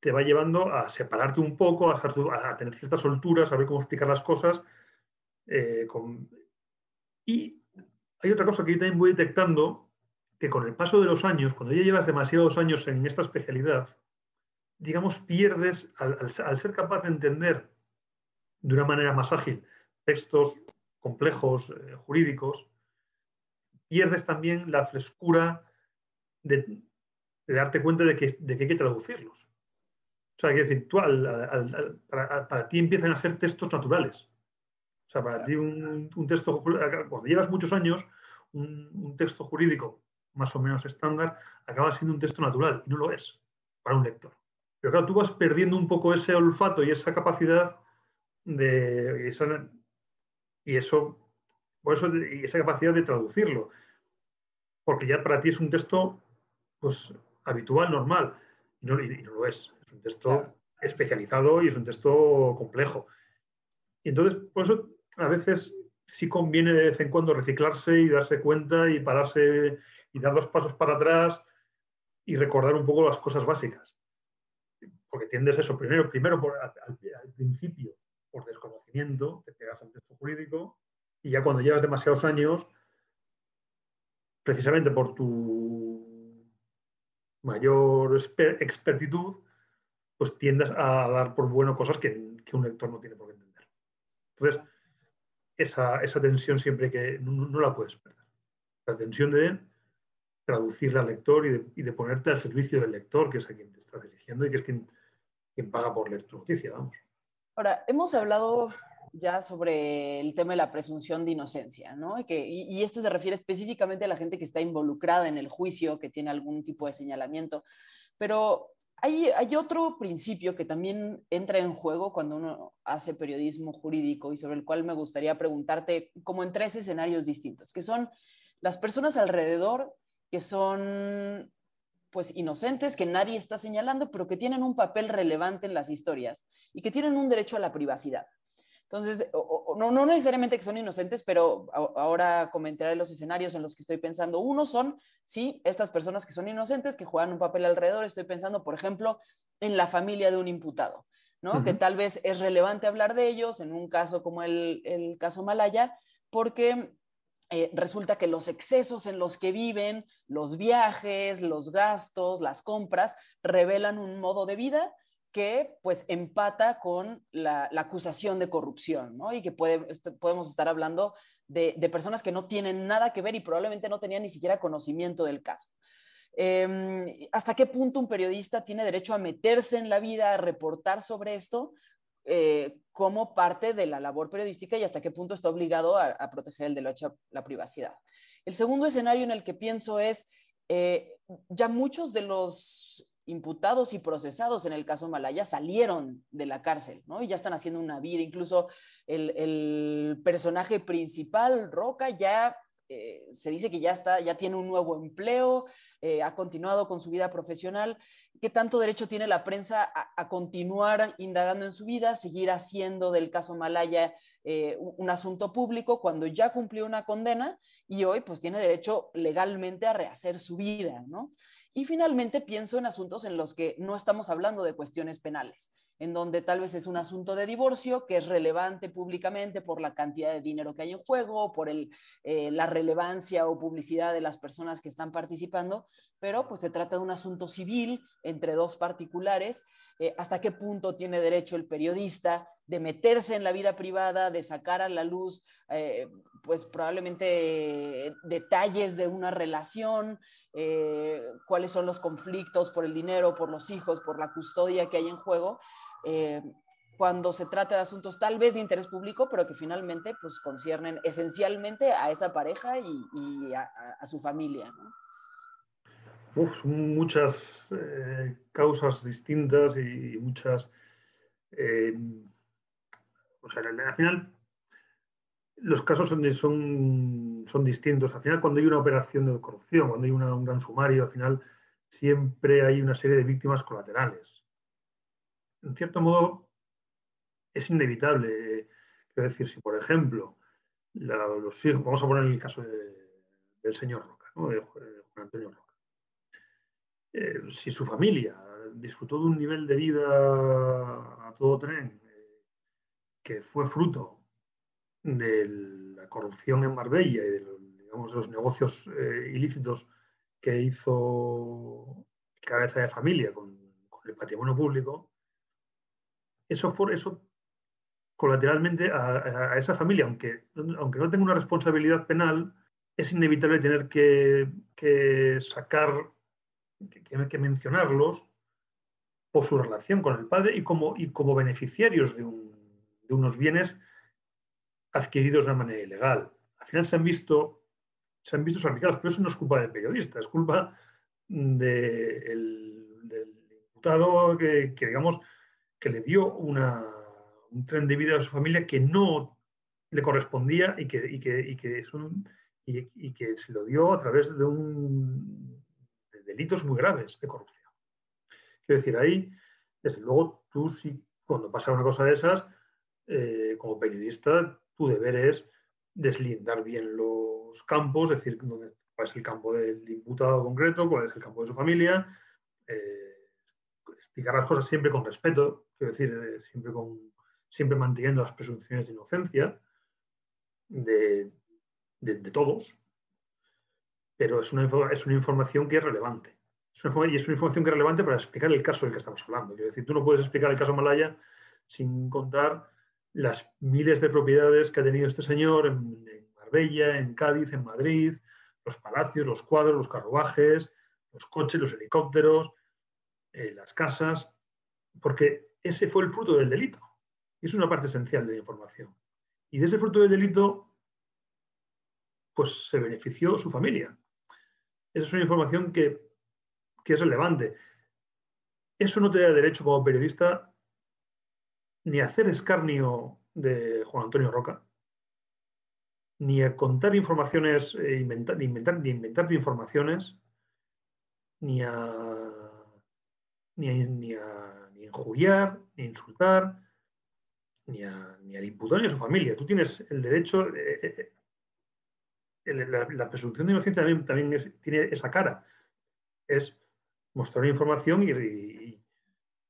te va llevando a separarte un poco, a, tener ciertas solturas, a saber cómo explicar las cosas. Eh, y hay otra cosa que yo también voy detectando, que con el paso de los años, cuando ya llevas demasiados años en esta especialidad, digamos, pierdes, al, ser capaz de entender de una manera más ágil textos complejos, eh, jurídicos, pierdes también la frescura de, darte cuenta de que, de que, hay que traducirlos. O sea, que decir, tú para, ti empiezan a ser textos naturales. O sea, para ti un, texto, cuando llevas muchos años, un, texto jurídico más o menos estándar acaba siendo un texto natural y no lo es para un lector. Pero claro, tú vas perdiendo un poco ese olfato y esa capacidad de. y eso, por eso, y esa capacidad de traducirlo. Porque ya para ti es un texto pues, habitual, normal. Y no, lo es. Es un texto especializado y es un texto complejo. Y entonces, por eso a veces sí conviene de vez en cuando reciclarse y darse cuenta y pararse y dar dos pasos para atrás y recordar un poco las cosas básicas. Porque tiendes eso, primero, primero por, al, principio, por desconocimiento, te pegas al texto jurídico y ya cuando llevas demasiados años, precisamente por tu mayor expertitud, pues tiendes a dar por bueno cosas que, un lector no tiene por qué entender. Entonces, esa, tensión siempre que no, la puedes perder. La tensión de traducirle al lector y de, ponerte al servicio del lector, que es a quien te estás dirigiendo y que es quien, quien paga por leer tu noticia, vamos. Ahora, hemos hablado ya sobre el tema de la presunción de inocencia, ¿no? Y, que, y, este se refiere específicamente a la gente que está involucrada en el juicio, que tiene algún tipo de señalamiento. Pero hay, otro principio que también entra en juego cuando uno hace periodismo jurídico y sobre el cual me gustaría preguntarte como en tres escenarios distintos, que son las personas alrededor que son pues inocentes, que nadie está señalando, pero que tienen un papel relevante en las historias y que tienen un derecho a la privacidad. Entonces, no, no necesariamente que son inocentes, pero ahora comentaré los escenarios en los que estoy pensando. Uno son, sí, estas personas que son inocentes, que juegan un papel alrededor. Estoy pensando, por ejemplo, en la familia de un imputado, ¿no? Que tal vez es relevante hablar de ellos en un caso como el, el caso Malaya, porque eh, resulta que los excesos en los que viven, los viajes, los gastos, las compras, revelan un modo de vida que pues empata con la, acusación de corrupción, ¿no? Y que puede, podemos estar hablando de, personas que no tienen nada que ver y probablemente no tenían ni siquiera conocimiento del caso. Em, ¿Hasta qué punto un periodista tiene derecho a meterse en la vida, a reportar sobre esto eh, como parte de la labor periodística y hasta qué punto está obligado a, proteger el derecho a la privacidad? El segundo escenario en el que pienso es, eh, ya muchos de los imputados y procesados en el caso Malaya salieron de la cárcel, ¿no? Y ya están haciendo una vida. Incluso el, personaje principal, Roca, ya eh, se dice que ya está, ya tiene un nuevo empleo, eh, ha continuado con su vida profesional. ¿Qué tanto derecho tiene la prensa a, continuar indagando en su vida, seguir haciendo del caso Malaya eh, un, asunto público cuando ya cumplió una condena y hoy pues tiene derecho legalmente a rehacer su vida, ¿no? Y finalmente pienso en asuntos en los que no estamos hablando de cuestiones penales, en donde tal vez es un asunto de divorcio que es relevante públicamente por la cantidad de dinero que hay en juego, por eh, la relevancia o publicidad de las personas que están participando, pero pues se trata de un asunto civil entre dos particulares. Eh, ¿Hasta qué punto tiene derecho el periodista de meterse en la vida privada, de sacar a la luz, eh, pues probablemente detalles de una relación, cuáles son los conflictos por el dinero, por los hijos, por la custodia que hay en juego? Eh, cuando se trata de asuntos tal vez de interés público, pero que finalmente pues conciernen esencialmente a esa pareja y, a, su familia. muchas eh, causas distintas y, muchas... Eh, o sea, al final los casos son, son, son, distintos. Al final, cuando hay una operación de corrupción, cuando hay un gran sumario, al final siempre hay una serie de víctimas colaterales en cierto modo, es inevitable. Quiero decir, si por ejemplo, los hijos, vamos a poner el caso del señor Roca, de Juan Antonio Roca. Eh, si su familia disfrutó de un nivel de vida a todo tren eh, que fue fruto de la corrupción en Marbella y de los, negocios eh, ilícitos que hizo cabeza de familia con el patrimonio público, eso, fue, eso colateralmente a, esa familia, aunque, aunque no tenga una responsabilidad penal, es inevitable tener que, sacar, que, mencionarlos por su relación con el padre y como, y como beneficiarios de, unos bienes adquiridos de una manera ilegal. Al final se han visto, se han visto salpicados, pero eso no es culpa del periodista, es culpa del diputado que, digamos, que le dio un tren de vida a su familia que no le correspondía y que, que, es un, y, que se lo dio a través de, un, delitos muy graves de corrupción. Quiero decir, ahí, desde luego, tú sí, cuando pasa una cosa de esas, eh, como periodista, tu deber es deslindar bien los campos, es decir, cuál es el campo del imputado concreto, cuál es el campo de su familia, eh, explicar las cosas siempre con respeto, quiero decir, eh, siempre, con, siempre manteniendo las presunciones de inocencia de, todos, pero es una, es una, información que es relevante. y es una información que es relevante para explicar el caso del que estamos hablando. Quiero decir, tú no puedes explicar el caso Malaya sin contar las miles de propiedades que ha tenido este señor en, Marbella, en Cádiz, en Madrid, los palacios, los cuadros, los carruajes, los coches, los helicópteros, eh, las casas, porque ese fue el fruto del delito. Y es una parte esencial de la información. Y de ese fruto del delito, pues se benefició su familia. Esa es una información que, es relevante. Eso no te da derecho como periodista ni a hacer escarnio de Juan Antonio Roca, ni a contar informaciones, eh, inventar, ni inventar, ni inventarte informaciones, ni a, ni a injuriar, ni insultar, ni, ni al imputado ni a su familia. Tú tienes el derecho, eh, eh, la, presunción de inocencia también, tiene esa cara. Es mostrar información y,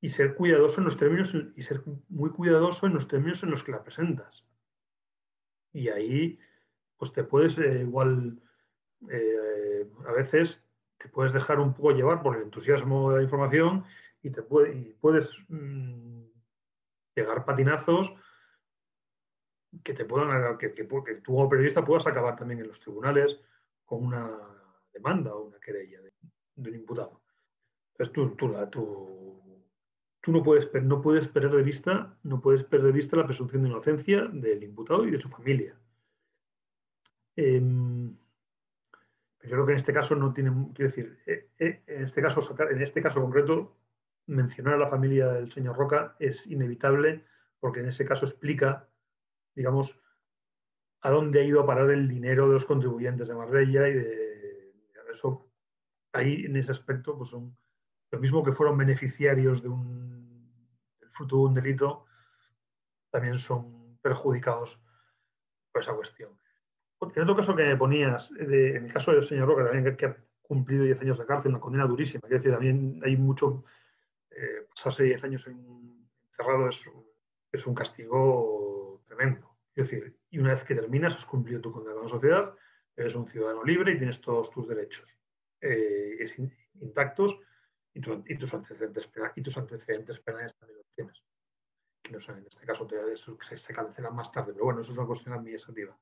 ser cuidadoso en los términos y ser muy cuidadoso en los términos en los que la presentas. Y ahí, pues te puedes igual, a veces te puedes dejar un poco llevar por el entusiasmo de la información y, te puede, puedes mm, llegar patinazos que te puedan que, que, tú como periodista puedas acabar también en los tribunales con una demanda o una querella de, un imputado. Entonces tú, la, tú, tú, no, puedes, no puedes perder de vista, no puedes perder de vista la presunción de inocencia del imputado y de su familia. Em, yo creo que en este caso no tiene, quiero decir, eh, eh, en este caso, en este caso concreto, mencionar a la familia del señor Roca es inevitable porque en ese caso explica, digamos, a dónde ha ido a parar el dinero de los contribuyentes de Marbella y de, eso, ahí en ese aspecto, pues son lo mismo que fueron beneficiarios de un, del fruto de un delito, también son perjudicados por esa cuestión. En otro caso que me ponías, en el caso del señor Roca, también que, ha cumplido 10 años de cárcel, una condena durísima, es decir, también hay mucho eh, pasarse 10 años encerrado es, es un castigo tremendo. Es decir, y una vez que terminas, has cumplido tu condena con la sociedad, eres un ciudadano libre y tienes todos tus derechos eh, intactos y, tus antecedentes, penales también los tienes. Que no sé, en este caso se, se cancelan más tarde, pero bueno, eso es una cuestión administrativa.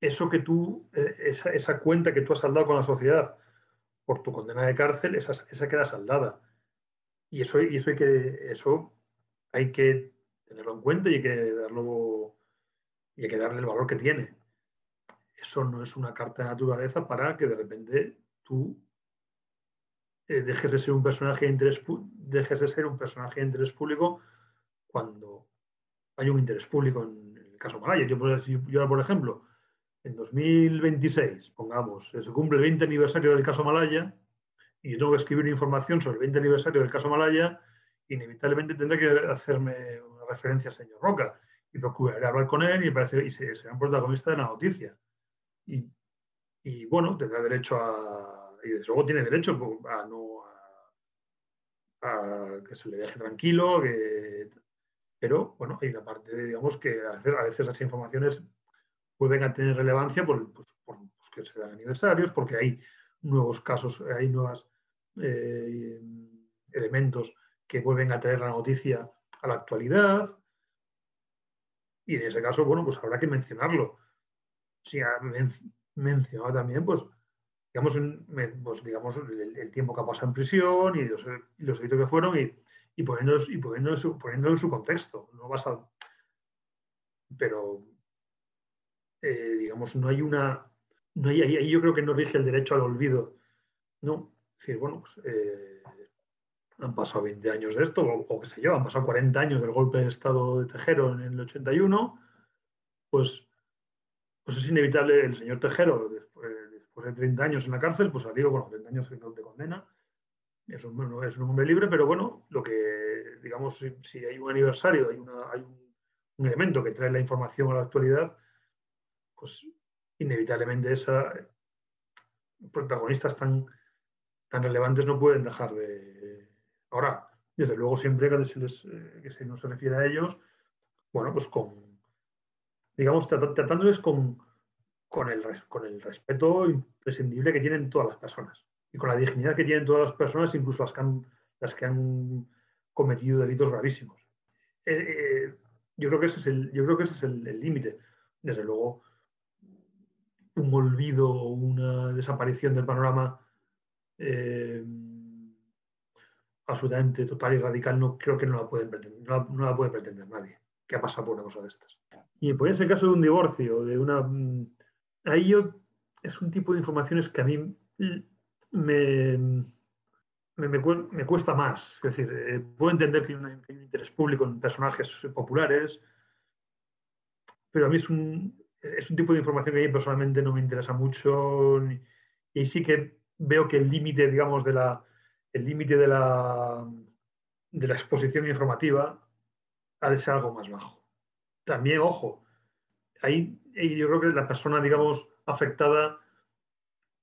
Eso que tú, eh, esa, cuenta que tú has saldado con la sociedad por tu condena de cárcel, esa, queda saldada. Y eso, eso, hay que, eso hay que tenerlo en cuenta y hay que darle el valor que tiene. Eso no es una carta de naturaleza para que de repente tú eh, dejes de ser un personaje de interés dejes de ser un personaje de interés público cuando hay un interés público en, el caso Malaya. Yo, yo, por ejemplo, en 2026, pongamos, se cumple el 20 aniversario del caso Malaya y yo tengo que escribir información sobre el 20 aniversario del caso Malaya, inevitablemente tendré que hacerme una referencia al señor Roca y procuraré hablar con él y, parece, y será un protagonista de la noticia. Y, y bueno, tendrá derecho a, y desde luego tiene derecho a no a, que se le deje tranquilo, pero bueno, hay una parte, digamos, que a veces esas informaciones pueden a tener relevancia por, pues, por pues, que se dan aniversarios, porque hay nuevos casos, hay nuevos eh, elementos que vuelven a tener la noticia a la actualidad. Y en ese caso, bueno, pues habrá que mencionarlo. Si ha mencionado también, pues, digamos, pues, digamos el, tiempo que ha pasado en prisión y los, los delitos que fueron y, y, poniéndolo, y poniéndolo, su, en su contexto. No vas a, pero, eh, digamos, no hay una... No hay, ahí yo creo que no rige el derecho al olvido. No, es decir, bueno, pues, eh, han pasado 20 años de esto, o, qué sé yo, han pasado 40 años del golpe de Estado de Tejero en el 81, pues, pues es inevitable el señor Tejero, después, de 30 años en la cárcel, pues salió con 30 años de condena. Es un, es un hombre libre, pero bueno, lo que, digamos, si, hay un aniversario, hay, hay un, elemento que trae la información a la actualidad, pues inevitablemente esos protagonistas tan, tan relevantes no pueden dejar de, Ahora, desde luego, siempre que se, les, eh, que se no se refiere a ellos, bueno, pues con, digamos, tratándoles con, con, el, respeto imprescindible que tienen todas las personas y con la dignidad que tienen todas las personas, incluso las que han, cometido delitos gravísimos. Eh, eh, yo creo que ese es el, límite. Desde luego, un olvido o una desaparición del panorama absolutamente total y radical, no creo que no la, pueden pretender, no, la puede pretender nadie que ha pasado por una cosa de estas. Y pues en el caso de un divorcio, de una... Ahí yo, es un tipo de informaciones que a mí me, me, cuesta más. Es decir, eh, puedo entender que hay, un, interés público en personajes populares, pero a mí es un, es un tipo de información que a mí personalmente no me interesa mucho y sí que veo que el límite, digamos, de la, el límite de la, de la exposición informativa ha de ser algo más bajo. También, ojo, ahí yo creo que la persona, digamos, afectada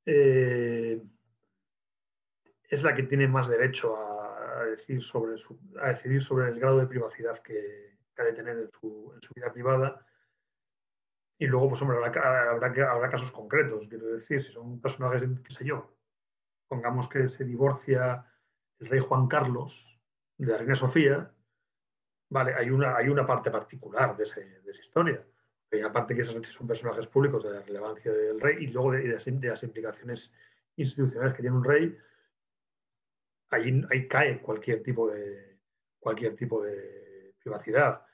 eh, es la que tiene más derecho a, decir sobre a decidir sobre el grado de privacidad que, ha de tener en su, vida privada. Y luego, pues hombre, habrá, habrá, habrá casos concretos, quiero decir, si son personajes, qué sé yo, pongamos que se divorcia el rey Juan Carlos de la reina Sofía, vale, hay una, hay una parte particular de, esa historia. Hay una parte que son personajes públicos de la relevancia del rey y luego de, las, implicaciones institucionales que tiene un rey. Ahí, ahí, cae cualquier tipo de cualquier tipo de privacidad.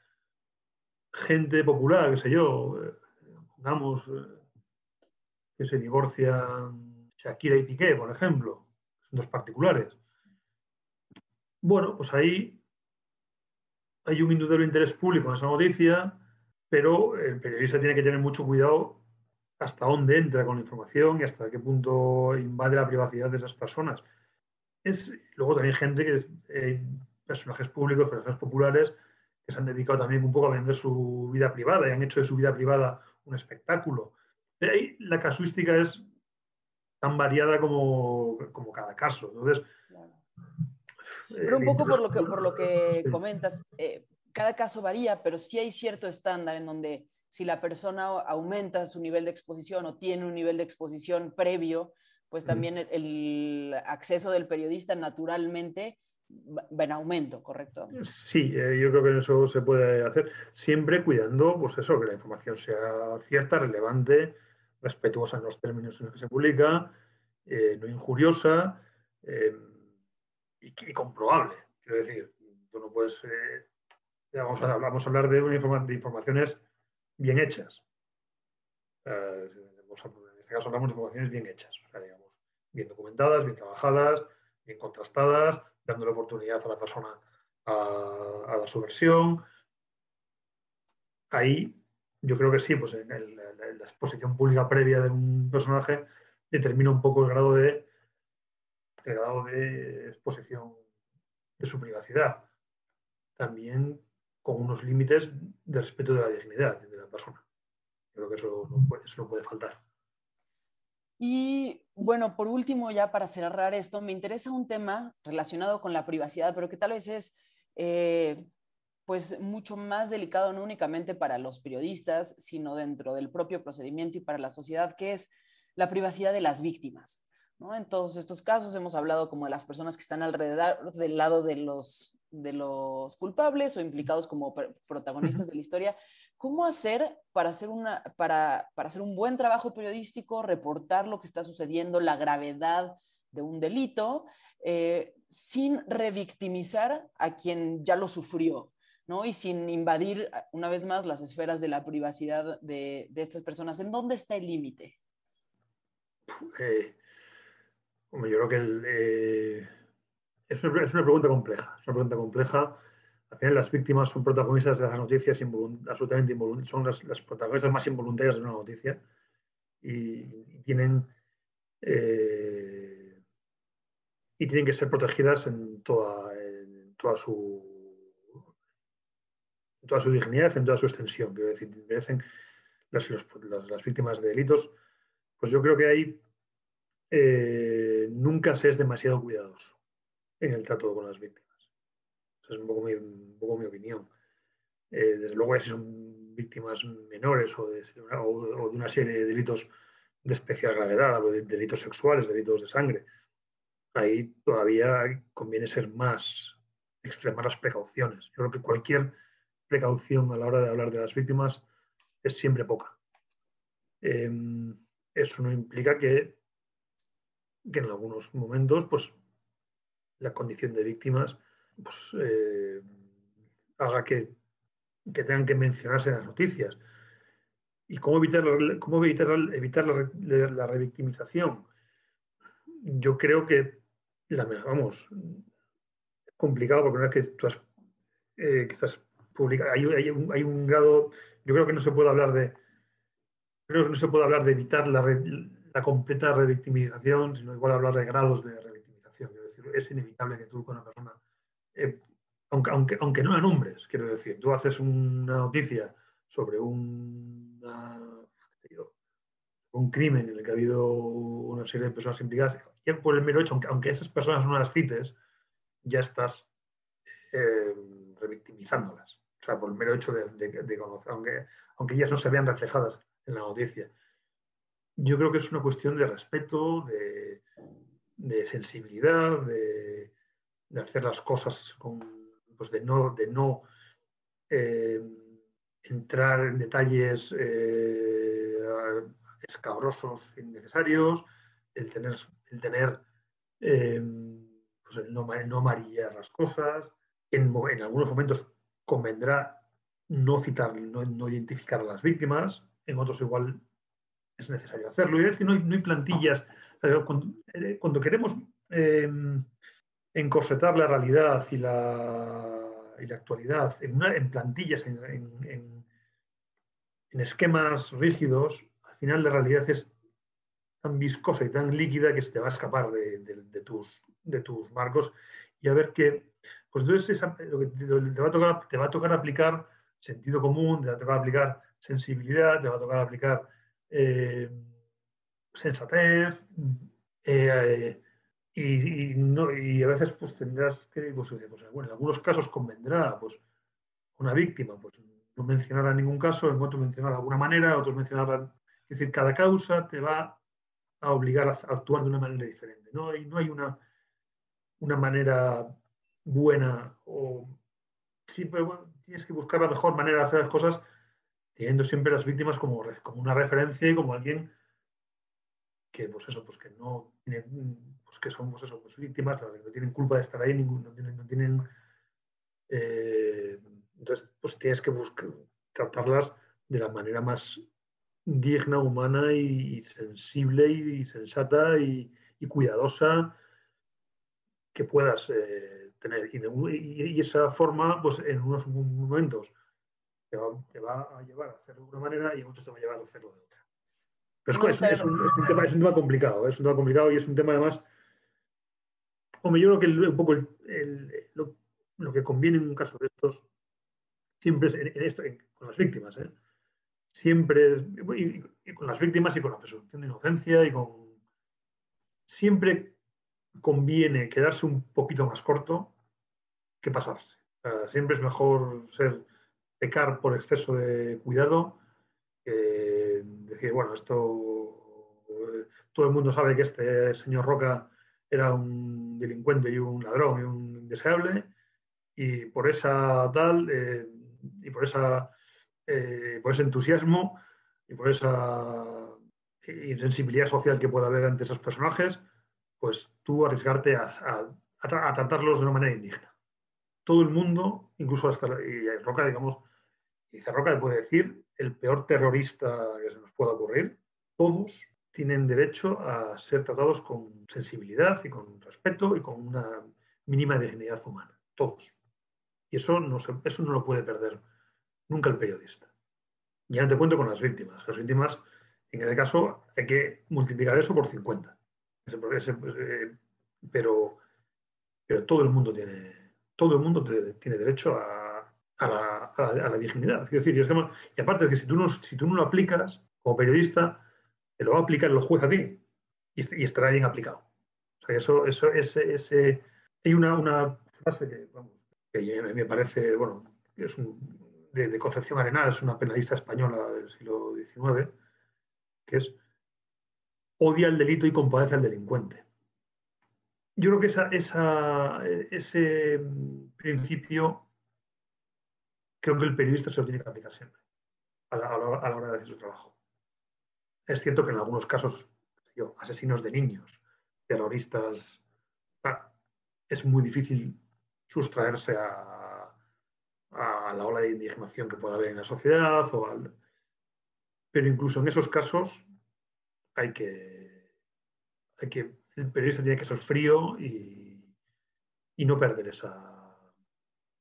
Gente popular, qué sé yo, pongamos que se divorcian Shakira y Piqué, por ejemplo, son dos particulares. Bueno, pues ahí hay un indudable interés público en esa noticia, pero el periodista tiene que tener mucho cuidado hasta dónde entra con la información y hasta qué punto invade la privacidad de esas personas. Es, luego también gente que, eh, personajes públicos, personajes populares, que se han dedicado también un poco a vender su vida privada y han hecho de su vida privada un espectáculo. De ahí la casuística es tan variada como, cada caso. Entonces, Pero un poco por lo que, por lo que comentas, eh, cada caso varía, pero sí hay cierto estándar en donde si la persona aumenta su nivel de exposición o tiene un nivel de exposición previo, pues también el, acceso del periodista naturalmente va en aumento, ¿correcto? Sí, eh, yo creo que eso se puede hacer siempre cuidando, pues eso, que la información sea cierta, relevante, respetuosa en los términos en los que se publica, eh, no injuriosa eh, y, comprobable. Quiero decir, tú no puedes, vamos, a, vamos, a, hablar de, de informaciones bien hechas. en este caso hablamos de informaciones bien hechas, digamos, bien documentadas, bien trabajadas, bien contrastadas, dando la oportunidad a la persona a, dar su versión. Ahí yo creo que sí, pues en, la exposición pública previa de un personaje determina un poco el grado de, el grado de exposición de su privacidad. También con unos límites de respeto de la dignidad de la persona. Creo que eso no puede, eso no puede faltar. Y bueno, por último, ya para cerrar esto, me interesa un tema relacionado con la privacidad, pero que tal vez es eh, pues mucho más delicado no únicamente para los periodistas, sino dentro del propio procedimiento y para la sociedad, que es la privacidad de las víctimas. ¿no? En todos estos casos hemos hablado como de las personas que están alrededor del lado de los, de los culpables o implicados como protagonistas de la historia, ¿Cómo hacer para hacer, una, para, hacer un buen trabajo periodístico, reportar lo que está sucediendo, la gravedad de un delito, eh, sin revictimizar a quien ya lo sufrió? ¿no? Y sin invadir una vez más las esferas de la privacidad de, estas personas. ¿En dónde está el límite? Eh, yo creo que eh, es, una, pregunta compleja. Es una pregunta compleja al final las víctimas son protagonistas de las noticias absolutamente involuntarias, son las, protagonistas más involuntarias de una noticia y, tienen eh, tienen que ser protegidas en toda, su dignidad, en toda su extensión. Quiero decir, merecen las, las, víctimas de delitos, pues yo creo que ahí eh, nunca se es demasiado cuidadoso en el trato con las víctimas es un poco mi, opinión. Eh, desde luego, si son víctimas menores o de, una serie de delitos de especial gravedad, o de delitos sexuales, delitos de sangre, ahí todavía conviene ser más, extremar las precauciones. Yo creo que cualquier precaución a la hora de hablar de las víctimas es siempre poca. Em, eso no implica que, que en algunos momentos, pues, la condición de víctimas pues, eh, haga que, tengan que mencionarse en las noticias. ¿Y cómo evitar, cómo evitar, evitar la, revictimización? Yo creo que, la, vamos, es complicado porque una vez que tú has, eh, hay, un, grado, yo creo que no se puede hablar de, creo que no se puede hablar de evitar la, la completa revictimización, sino igual hablar de grados de. Es, inevitable que tú con una persona eh, aunque, aunque, aunque, no a nombres, quiero decir, tú haces una noticia sobre un, un crimen en el que ha habido una serie de personas implicadas, y por el mero hecho, aunque, esas personas no las cites, ya estás eh, revictimizándolas. O sea, por el mero hecho de, conocer, aunque, aunque ellas no se vean reflejadas en la noticia. Yo creo que es una cuestión de respeto, de, de sensibilidad, de, hacer las cosas con, pues de no, de no eh, entrar en detalles eh, escabrosos innecesarios, el tener, el tener eh, pues el no, no amarillar las cosas, en, en, algunos momentos convendrá no citar, no, no, identificar a las víctimas, en otros igual es necesario hacerlo. Y es que no hay, no hay plantillas. Cuando, cuando queremos encorsetar la realidad y la, y la actualidad en, en plantillas, en, en, esquemas rígidos, al final la realidad es tan viscosa y tan líquida que se te va a escapar de, de, tus, de tus marcos. Y a ver qué, pues entonces lo que te, va a tocar, te va a tocar aplicar sentido común, te va a tocar aplicar sensibilidad, te va a tocar aplicar eh, sensatez, eh, y, no, y a veces pues tendrás que, pues, pues, en algunos casos convendrá, pues una víctima, pues no mencionar a ningún caso, en otro mencionar de alguna manera, otros mencionar, es decir, cada causa te va a obligar a actuar de una manera diferente. No hay, no hay una, una manera buena o siempre tienes que buscar la mejor manera de hacer las cosas teniendo siempre las víctimas como, como una referencia y como alguien que pues eso pues que no tiene pues que son pues eso pues víctimas que no tienen culpa de estar ahí tienen, no tienen eh, entonces pues tienes que buscar tratarlas de la manera más digna humana y, sensible y, sensata y, cuidadosa que puedas eh, tener. Y, esa forma pues en unos momentos te va, a llevar a hacerlo de una manera y en otros te va a llevar a hacerlo de otra pero es, es, un, tema, es un tema complicado es un tema complicado y es un tema además Hombre, yo creo que un poco lo, que conviene en un caso de estos siempre es en, esto, con las víctimas, ¿eh? siempre, y, con las víctimas y con la presunción de inocencia y con... Siempre conviene quedarse un poquito más corto que pasarse. siempre es mejor ser pecar por exceso de cuidado que decir, bueno, esto todo el mundo sabe que este señor Roca era un delincuente y un ladrón y un indeseable, y por esa tal, eh, y por, esa, eh, por ese entusiasmo y por esa insensibilidad social que pueda haber ante esos personajes, pues tú arriesgarte a, a, tratarlos de una manera indigna. Todo el mundo, incluso hasta y Roca, digamos, dice Roca le puede decir el peor terrorista que se nos pueda ocurrir, todos tienen derecho a ser tratados con sensibilidad y con respeto y con una mínima dignidad humana, todos. Y eso no, eso no lo puede perder nunca el periodista. Ya no te cuento con las víctimas. Las víctimas, en ese caso, hay que multiplicar eso por 50. Eh, pero, pero todo el mundo tiene, todo el mundo tiene derecho a, la, dignidad. Es decir, y, aparte de que si tú, no, si tú no lo aplicas como periodista, te lo va a aplicar el juez a ti y, estará bien aplicado. O sea, eso, eso, ese, ese, hay una, una frase que, vamos, que me parece, bueno, es de, Concepción Arenal, es una penalista española del siglo XIX, que es odia el delito y compadece al delincuente. Yo creo que esa, esa, ese principio, creo que el periodista se lo tiene que aplicar siempre, a la, hora de hacer su trabajo. Es cierto que en algunos casos, asesinos de niños, terroristas, ah, es muy difícil sustraerse a, la ola de indignación que pueda haber en la sociedad. O Pero incluso en esos casos hay que, hay que, el periodista tiene que ser frío y, no perder esa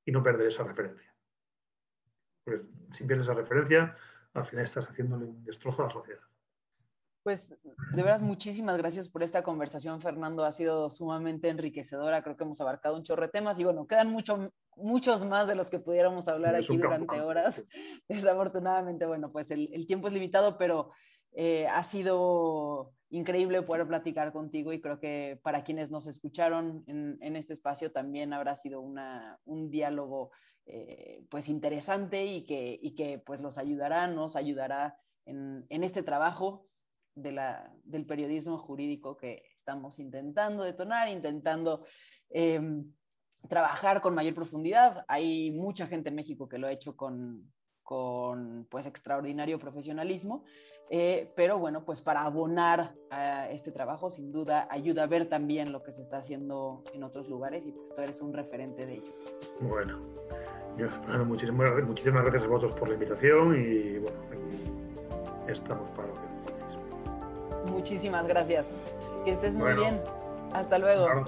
y no perder esa referencia. Porque si pierdes esa referencia, al final estás haciéndole un destrozo a la sociedad. Pues de veras, muchísimas gracias por esta conversación, Fernando. Ha sido sumamente enriquecedora. Creo que hemos abarcado un chorro de temas y bueno, quedan mucho, muchos más de los que pudiéramos hablar aquí durante horas. Desafortunadamente, bueno, pues el, tiempo es limitado, pero eh, ha sido increíble poder platicar contigo y creo que para quienes nos escucharon en, este espacio también habrá sido una, un diálogo eh, pues interesante y que, y que pues los ayudará, nos ayudará en, en este trabajo del periodismo jurídico que estamos intentando detonar, intentando em, trabajar con mayor profundidad. Hay mucha gente en México que lo ha hecho con, con pues extraordinario profesionalismo, eh, pero bueno, pues para abonar a este trabajo sin duda ayuda a ver también lo que se está haciendo en otros lugares y pues tú eres un referente de ello. Bueno, muchísimas, muchísimas gracias a vosotros por la invitación y bueno, estamos para lo que Muchísimas gracias. Que estés muy bien. Hasta luego.